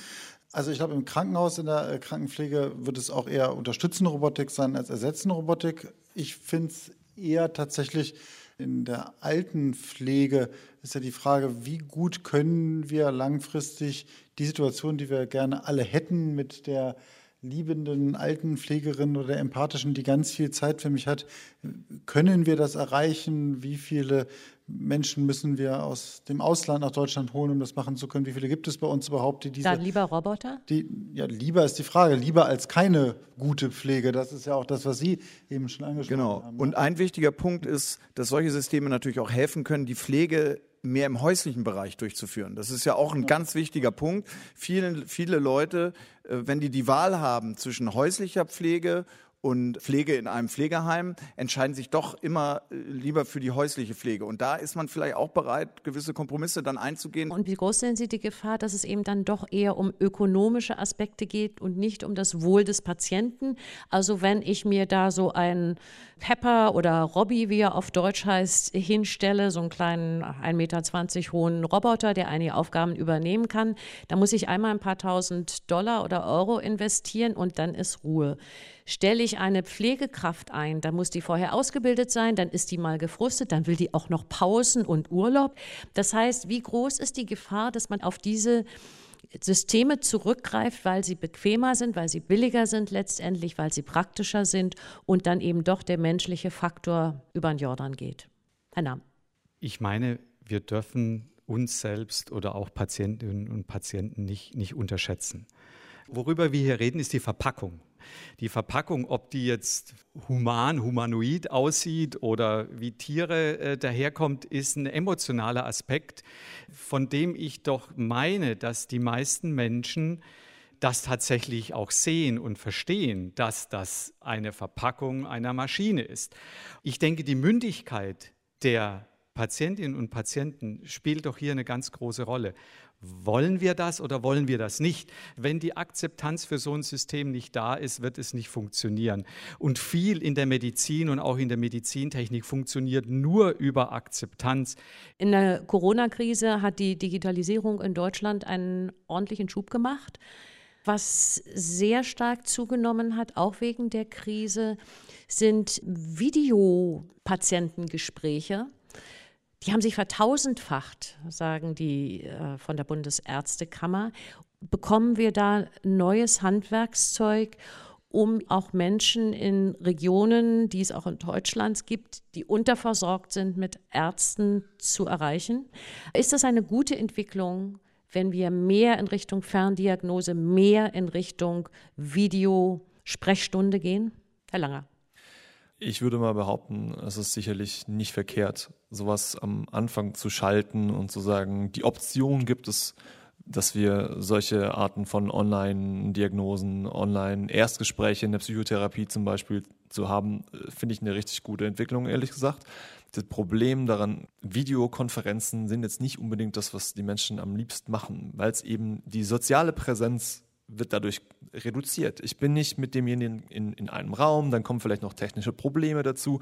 Also ich glaube, im Krankenhaus, in der äh, Krankenpflege wird es auch eher unterstützende Robotik sein als ersetzende Robotik. Ich finde es eher tatsächlich in der Altenpflege ist ja die Frage, wie gut können wir langfristig die Situation, die wir gerne alle hätten, mit der liebenden Altenpflegerin oder empathischen, die ganz viel Zeit für mich hat, können wir das erreichen? Wie viele Menschen müssen wir aus dem Ausland nach Deutschland holen, um das machen zu können? Wie viele gibt es bei uns überhaupt, die diese. Dann lieber Roboter? Die, ja, lieber ist die Frage. Lieber als keine gute Pflege. Das ist ja auch das, was Sie eben schon angesprochen genau. haben. Genau. Und ein wichtiger Punkt ist, dass solche Systeme natürlich auch helfen können, die Pflege mehr im häuslichen Bereich durchzuführen. Das ist ja auch ein ganz wichtiger Punkt. Viele, viele Leute, äh, wenn die die Wahl haben zwischen häuslicher Pflege und Pflege in einem Pflegeheim entscheiden sich doch immer äh, lieber für die häusliche Pflege. Und da ist man vielleicht auch bereit, gewisse Kompromisse dann einzugehen. Und wie groß sehen Sie die Gefahr, dass es eben dann doch eher um ökonomische Aspekte geht und nicht um das Wohl des Patienten? Also wenn ich mir da so einen Pepper oder Robby, wie er auf Deutsch heißt, hinstelle, so einen kleinen 1,20 Meter hohen Roboter, der einige Aufgaben übernehmen kann, dann muss ich einmal ein paar tausend Dollar oder Euro investieren und dann ist Ruhe. Stelle ich eine Pflegekraft ein, dann muss die vorher ausgebildet sein, dann ist die mal gefrustet, dann will die auch noch Pausen und Urlaub. Das heißt, wie groß ist die Gefahr, dass man auf diese Systeme zurückgreift, weil sie bequemer sind, weil sie billiger sind letztendlich, weil sie praktischer sind und dann eben doch der menschliche Faktor über den Jordan geht. Herr Nahm. Ich meine, wir dürfen uns selbst oder auch Patientinnen und Patienten nicht, nicht unterschätzen. Worüber wir hier reden, ist die Verpackung. Die Verpackung, ob die jetzt human, humanoid aussieht oder wie Tiere äh, daherkommt, ist ein emotionaler Aspekt, von dem ich doch meine, dass die meisten Menschen das tatsächlich auch sehen und verstehen, dass das eine Verpackung einer Maschine ist. Ich denke, die Mündigkeit der Patientinnen und Patienten spielt doch hier eine ganz große Rolle. Wollen wir das oder wollen wir das nicht? Wenn die Akzeptanz für so ein System nicht da ist, wird es nicht funktionieren. Und viel in der Medizin und auch in der Medizintechnik funktioniert nur über Akzeptanz. In der Corona-Krise hat die Digitalisierung in Deutschland einen ordentlichen Schub gemacht. Was sehr stark zugenommen hat, auch wegen der Krise, sind Videopatientengespräche. Die haben sich vertausendfacht, sagen die äh, von der Bundesärztekammer. Bekommen wir da neues Handwerkszeug, um auch Menschen in Regionen, die es auch in Deutschland gibt, die unterversorgt sind, mit Ärzten zu erreichen? Ist das eine gute Entwicklung, wenn wir mehr in Richtung Ferndiagnose, mehr in Richtung Videosprechstunde gehen? Herr Langer. Ich würde mal behaupten, es ist sicherlich nicht verkehrt, sowas am Anfang zu schalten und zu sagen, die Option gibt es, dass wir solche Arten von Online-Diagnosen, Online-Erstgespräche in der Psychotherapie zum Beispiel zu haben, finde ich eine richtig gute Entwicklung, ehrlich gesagt. Das Problem daran, Videokonferenzen sind jetzt nicht unbedingt das, was die Menschen am liebsten machen, weil es eben die soziale Präsenz wird dadurch reduziert. Ich bin nicht mit demjenigen in, in einem Raum, dann kommen vielleicht noch technische Probleme dazu.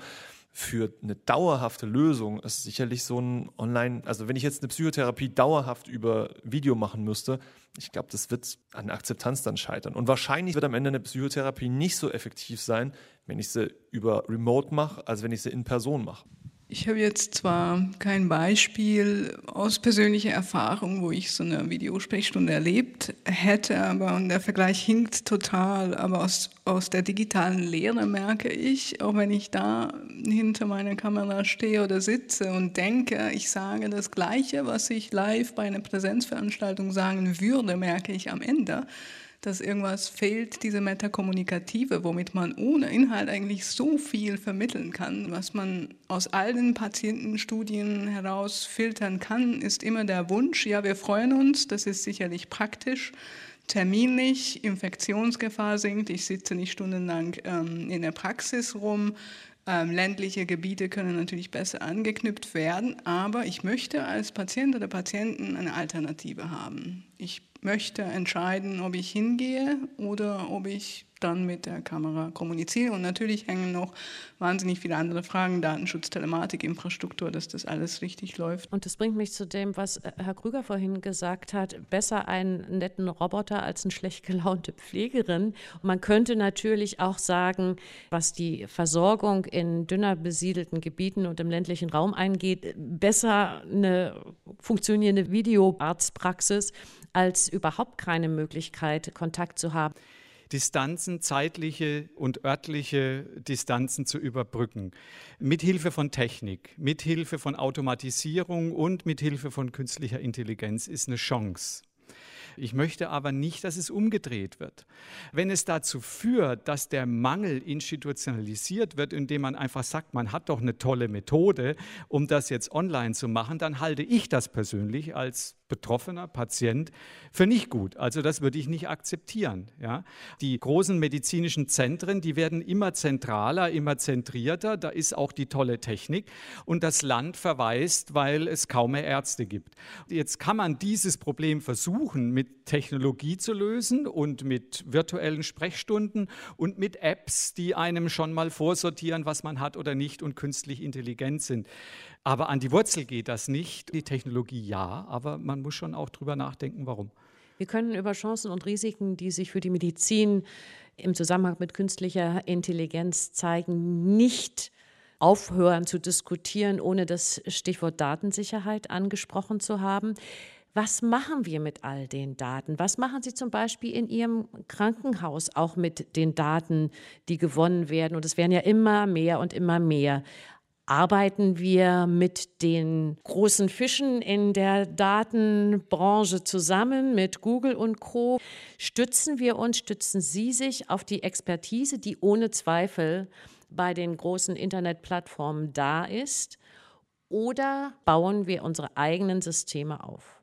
Für eine dauerhafte Lösung ist sicherlich so ein Online, also wenn ich jetzt eine Psychotherapie dauerhaft über Video machen müsste, ich glaube, das wird an Akzeptanz dann scheitern. Und wahrscheinlich wird am Ende eine Psychotherapie nicht so effektiv sein, wenn ich sie über Remote mache, als wenn ich sie in Person mache. Ich habe jetzt zwar kein Beispiel aus persönlicher Erfahrung, wo ich so eine Videosprechstunde erlebt hätte, aber und der Vergleich hinkt total, aber aus, aus der digitalen Lehre merke ich, auch wenn ich da hinter meiner Kamera stehe oder sitze und denke, ich sage das Gleiche, was ich live bei einer Präsenzveranstaltung sagen würde, merke ich am Ende, dass irgendwas fehlt, diese Metakommunikative, womit man ohne Inhalt eigentlich so viel vermitteln kann. Was man aus all den Patientenstudien heraus filtern kann, ist immer der Wunsch, ja, wir freuen uns, das ist sicherlich praktisch, terminlich, Infektionsgefahr sinkt, ich sitze nicht stundenlang ähm, in der Praxis rum, ähm, ländliche Gebiete können natürlich besser angeknüpft werden, aber ich möchte als Patient oder Patienten eine Alternative haben. Ich möchte entscheiden, ob ich hingehe oder ob ich dann mit der Kamera kommuniziere. Und natürlich hängen noch wahnsinnig viele andere Fragen, Datenschutz, Telematik, Infrastruktur, dass das alles richtig läuft. Und das bringt mich zu dem, was äh, Herr Krüger vorhin gesagt hat, besser einen netten Roboter als eine schlecht gelaunte Pflegerin. Und man könnte natürlich auch sagen, was die Versorgung in dünner besiedelten Gebieten und im ländlichen Raum eingeht, besser eine funktionierende Videoarztpraxis als überhaupt keine Möglichkeit, Kontakt zu haben. Distanzen, zeitliche und örtliche Distanzen zu überbrücken. Mithilfe von Technik, mithilfe von Automatisierung und mithilfe von künstlicher Intelligenz ist eine Chance. Ich möchte aber nicht, dass es umgedreht wird. Wenn es dazu führt, dass der Mangel institutionalisiert wird, indem man einfach sagt, man hat doch eine tolle Methode, um das jetzt online zu machen, dann halte ich das persönlich als betroffener Patient für nicht gut. Also das würde ich nicht akzeptieren. Ja. Die großen medizinischen Zentren, die werden immer zentraler, immer zentrierter. Da ist auch die tolle Technik und das Land verweist, weil es kaum mehr Ärzte gibt. Jetzt kann man dieses Problem versuchen, mit Technologie zu lösen und mit virtuellen Sprechstunden und mit Apps, die einem schon mal vorsortieren, was man hat oder nicht und künstlich intelligent sind. Aber an die Wurzel geht das nicht. Die Technologie ja, aber man muss schon auch drüber nachdenken, warum. Wir können über Chancen und Risiken, die sich für die Medizin im Zusammenhang mit künstlicher Intelligenz zeigen, nicht aufhören zu diskutieren, ohne das Stichwort Datensicherheit angesprochen zu haben. Was machen wir mit all den Daten? Was machen Sie zum Beispiel in Ihrem Krankenhaus auch mit den Daten, die gewonnen werden? Und es werden ja immer mehr und immer mehr arbeiten wir mit den großen Fischen in der Datenbranche zusammen, mit Google und Co. Stützen wir uns, stützen Sie sich auf die Expertise, die ohne Zweifel bei den großen Internetplattformen da ist? Oder bauen wir unsere eigenen Systeme auf?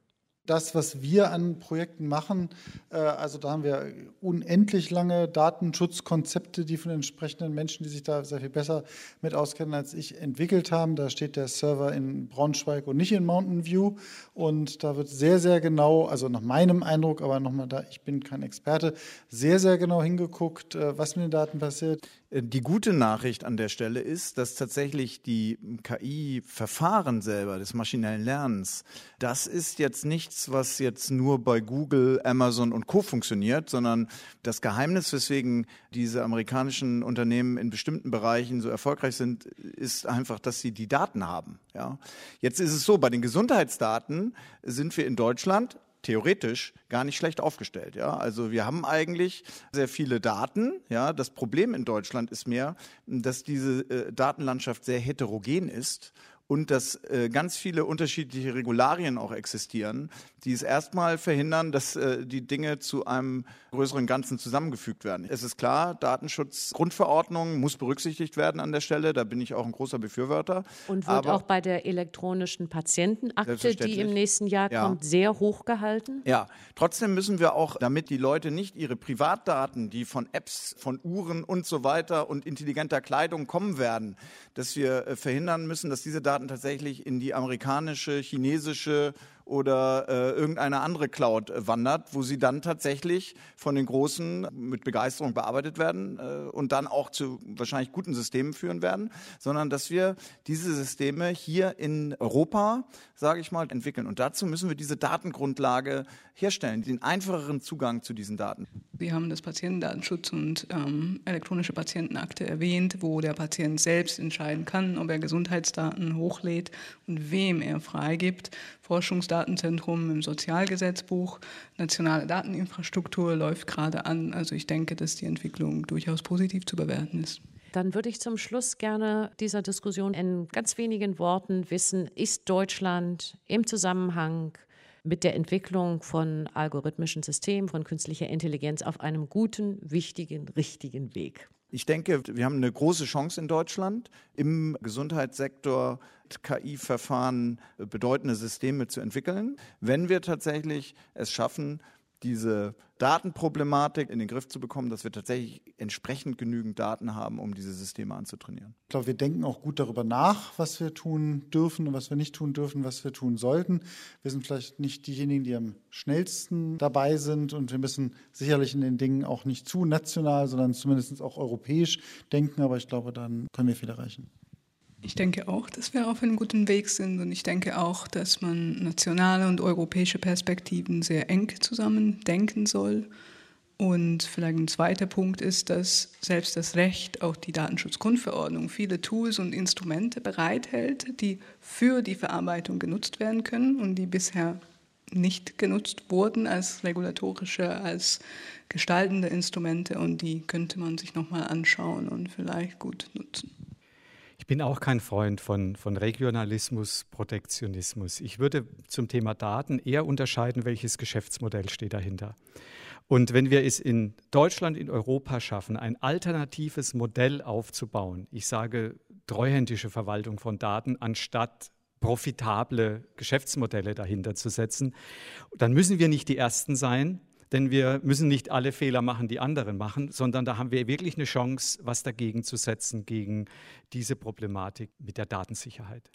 Das, was wir an Projekten machen, äh, also da haben wir unendlich lange Datenschutzkonzepte, die von entsprechenden Menschen, die sich da sehr viel besser mit auskennen als ich, entwickelt haben. Da steht der Server in Braunschweig und nicht in Mountain View. Und da wird sehr, sehr genau, also nach meinem Eindruck, aber nochmal da, ich bin kein Experte, sehr, sehr genau hingeguckt, äh, was mit den Daten passiert. Äh, die gute Nachricht an der Stelle ist, dass tatsächlich die KI-Verfahren selber des maschinellen Lernens, das ist jetzt nichts, was jetzt nur bei Google, Amazon und Co. funktioniert, sondern das Geheimnis, weswegen diese amerikanischen Unternehmen in bestimmten Bereichen so erfolgreich sind, ist einfach, dass sie die Daten haben. Ja. Jetzt ist es so, bei den Gesundheitsdaten sind wir in Deutschland theoretisch gar nicht schlecht aufgestellt. Ja? Also wir haben eigentlich sehr viele Daten. Ja? Das Problem in Deutschland ist mehr, dass diese äh, Datenlandschaft sehr heterogen ist und dass äh, ganz viele unterschiedliche Regularien auch existieren, die es erstmal verhindern, dass äh, die Dinge zu einem größeren Ganzen zusammengefügt werden. Es ist klar, Datenschutzgrundverordnung muss berücksichtigt werden an der Stelle. Da bin ich auch ein großer Befürworter. Und wird Aber auch bei der elektronischen Patientenakte, die im nächsten Jahr ja. kommt, sehr hoch gehalten? Ja, trotzdem müssen wir auch, damit die Leute nicht ihre Privatdaten, die von Apps, von Uhren und so weiter und intelligenter Kleidung kommen werden, dass wir äh, verhindern müssen, dass diese Daten tatsächlich in die amerikanische, chinesische oder äh, irgendeine andere Cloud äh, wandert, wo sie dann tatsächlich von den Großen mit Begeisterung bearbeitet werden äh, und dann auch zu wahrscheinlich guten Systemen führen werden, sondern dass wir diese Systeme hier in Europa, sage ich mal, entwickeln. Und dazu müssen wir diese Datengrundlage herstellen, den einfacheren Zugang zu diesen Daten. Sie haben das Patientendatenschutz und ähm, elektronische Patientenakte erwähnt, wo der Patient selbst entscheiden kann, ob er Gesundheitsdaten hochlädt und wem er freigibt. Forschungsdatenzentrum im Sozialgesetzbuch, nationale Dateninfrastruktur läuft gerade an. Also ich denke, dass die Entwicklung durchaus positiv zu bewerten ist. Dann würde ich zum Schluss gerne dieser Diskussion in ganz wenigen Worten wissen, ist Deutschland im Zusammenhang mit der Entwicklung von algorithmischen Systemen, von künstlicher Intelligenz auf einem guten, wichtigen, richtigen Weg? Ich denke, wir haben eine große Chance in Deutschland, im Gesundheitssektor KI-Verfahren bedeutende Systeme zu entwickeln, wenn wir tatsächlich es schaffen, diese Datenproblematik in den Griff zu bekommen, dass wir tatsächlich entsprechend genügend Daten haben, um diese Systeme anzutrainieren. Ich glaube, wir denken auch gut darüber nach, was wir tun dürfen und was wir nicht tun dürfen, was wir tun sollten. Wir sind vielleicht nicht diejenigen, die am schnellsten dabei sind und wir müssen sicherlich in den Dingen auch nicht zu national, sondern zumindest auch europäisch denken, aber ich glaube, dann können wir viel erreichen. Ich denke auch, dass wir auf einem guten Weg sind und ich denke auch, dass man nationale und europäische Perspektiven sehr eng zusammen denken soll. Und vielleicht ein zweiter Punkt ist, dass selbst das Recht, auch die Datenschutzgrundverordnung, viele Tools und Instrumente bereithält, die für die Verarbeitung genutzt werden können und die bisher nicht genutzt wurden als regulatorische, als gestaltende Instrumente und die könnte man sich nochmal anschauen und vielleicht gut nutzen. Ich bin auch kein Freund von, von Regionalismus, Protektionismus. Ich würde zum Thema Daten eher unterscheiden, welches Geschäftsmodell steht dahinter. Und wenn wir es in Deutschland, in Europa schaffen, ein alternatives Modell aufzubauen, ich sage treuhändische Verwaltung von Daten anstatt profitable Geschäftsmodelle dahinter zu setzen, dann müssen wir nicht die Ersten sein, denn wir müssen nicht alle Fehler machen, die anderen machen, sondern da haben wir wirklich eine Chance, was dagegen zu setzen, gegen diese Problematik mit der Datensicherheit.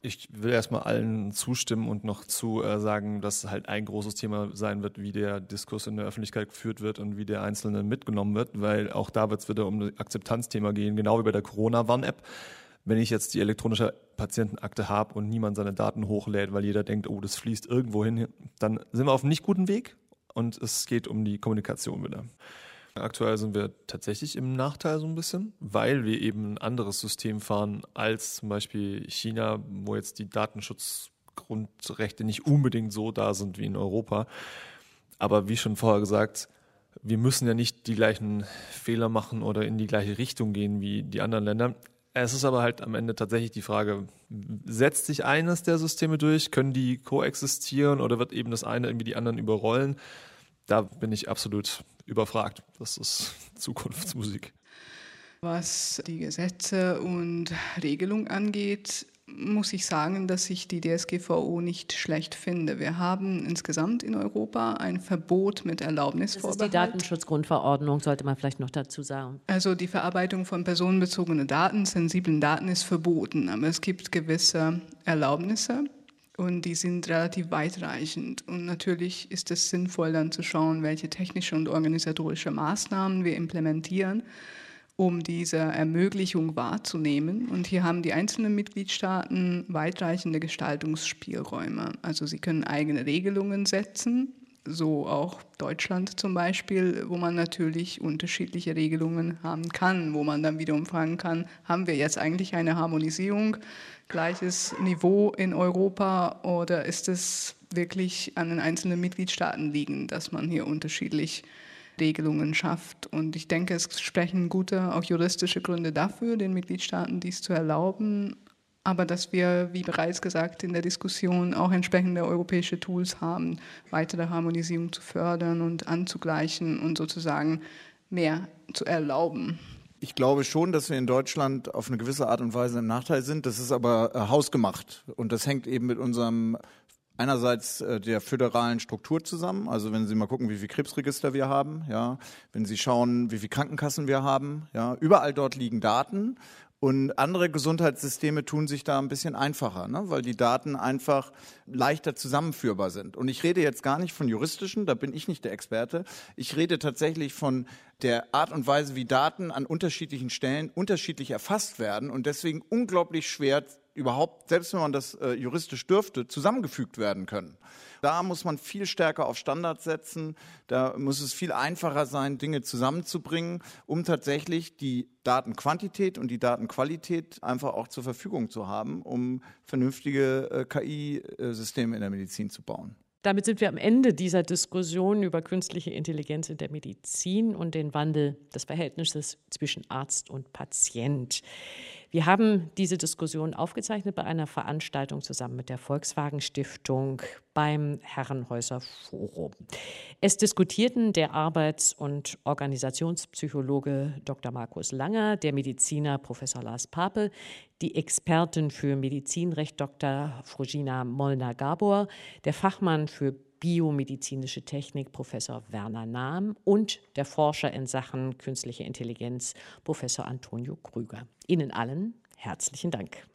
Ich will erstmal allen zustimmen und noch zu äh, sagen, dass halt ein großes Thema sein wird, wie der Diskurs in der Öffentlichkeit geführt wird und wie der Einzelne mitgenommen wird, weil auch da wird es wieder um ein Akzeptanzthema gehen, genau wie bei der Corona-Warn-App. Wenn ich jetzt die elektronische Patientenakte habe und niemand seine Daten hochlädt, weil jeder denkt, oh, das fließt irgendwo hin, dann sind wir auf einem nicht guten Weg und es geht um die Kommunikation wieder. Aktuell sind wir tatsächlich im Nachteil so ein bisschen, weil wir eben ein anderes System fahren als zum Beispiel China, wo jetzt die Datenschutzgrundrechte nicht unbedingt so da sind wie in Europa. Aber wie schon vorher gesagt, wir müssen ja nicht die gleichen Fehler machen oder in die gleiche Richtung gehen wie die anderen Länder. Es ist aber halt am Ende tatsächlich die Frage, setzt sich eines der Systeme durch? Können die koexistieren oder wird eben das eine irgendwie die anderen überrollen? Da bin ich absolut überfragt. Das ist Zukunftsmusik. Was die Gesetze und Regelungen angeht, muss ich sagen, dass ich die DSGVO nicht schlecht finde. Wir haben insgesamt in Europa ein Verbot mit Erlaubnisvorbehalt. Das ist die Datenschutzgrundverordnung, sollte man vielleicht noch dazu sagen. Also die Verarbeitung von personenbezogenen Daten, sensiblen Daten ist verboten, aber es gibt gewisse Erlaubnisse und die sind relativ weitreichend. Und natürlich ist es sinnvoll, dann zu schauen, welche technische und organisatorische Maßnahmen wir implementieren, um diese Ermöglichung wahrzunehmen. Und hier haben die einzelnen Mitgliedstaaten weitreichende Gestaltungsspielräume. Also sie können eigene Regelungen setzen, so auch Deutschland zum Beispiel, wo man natürlich unterschiedliche Regelungen haben kann, wo man dann wiederum fragen kann, haben wir jetzt eigentlich eine Harmonisierung, gleiches Niveau in Europa oder ist es wirklich an den einzelnen Mitgliedstaaten liegen, dass man hier unterschiedlich Regelungen schafft. Und ich denke, es sprechen gute, auch juristische Gründe dafür, den Mitgliedstaaten dies zu erlauben aber dass wir, wie bereits gesagt, in der Diskussion auch entsprechende europäische Tools haben, weitere Harmonisierung zu fördern und anzugleichen und sozusagen mehr zu erlauben. Ich glaube schon, dass wir in Deutschland auf eine gewisse Art und Weise im Nachteil sind. Das ist aber äh, hausgemacht. Und das hängt eben mit unserem einerseits äh, der föderalen Struktur zusammen. Also wenn Sie mal gucken, wie viele Krebsregister wir haben, ja, wenn Sie schauen, wie viele Krankenkassen wir haben, ja, überall dort liegen Daten und andere Gesundheitssysteme tun sich da ein bisschen einfacher, ne? weil die Daten einfach leichter zusammenführbar sind. Und ich rede jetzt gar nicht von juristischen, da bin ich nicht der Experte. Ich rede tatsächlich von der Art und Weise, wie Daten an unterschiedlichen Stellen unterschiedlich erfasst werden und deswegen unglaublich schwer überhaupt, selbst wenn man das äh, juristisch dürfte, zusammengefügt werden können. Da muss man viel stärker auf Standards setzen. Da muss es viel einfacher sein, Dinge zusammenzubringen, um tatsächlich die Datenquantität und die Datenqualität einfach auch zur Verfügung zu haben, um vernünftige äh, KI-Systeme in der Medizin zu bauen. Damit sind wir am Ende dieser Diskussion über künstliche Intelligenz in der Medizin und den Wandel des Verhältnisses zwischen Arzt und Patient. Wir haben diese Diskussion aufgezeichnet bei einer Veranstaltung zusammen mit der Volkswagen Stiftung beim Herrenhäuser Forum. Es diskutierten der Arbeits- und Organisationspsychologe Dr. Markus Langer, der Mediziner Professor Lars Pape, die Expertin für Medizinrecht Dr. Frugina Molnar-Gabor, der Fachmann für biomedizinische Technik Professor Werner Nahm und der Forscher in Sachen künstliche Intelligenz Professor Antonio Krüger. Ihnen allen herzlichen Dank.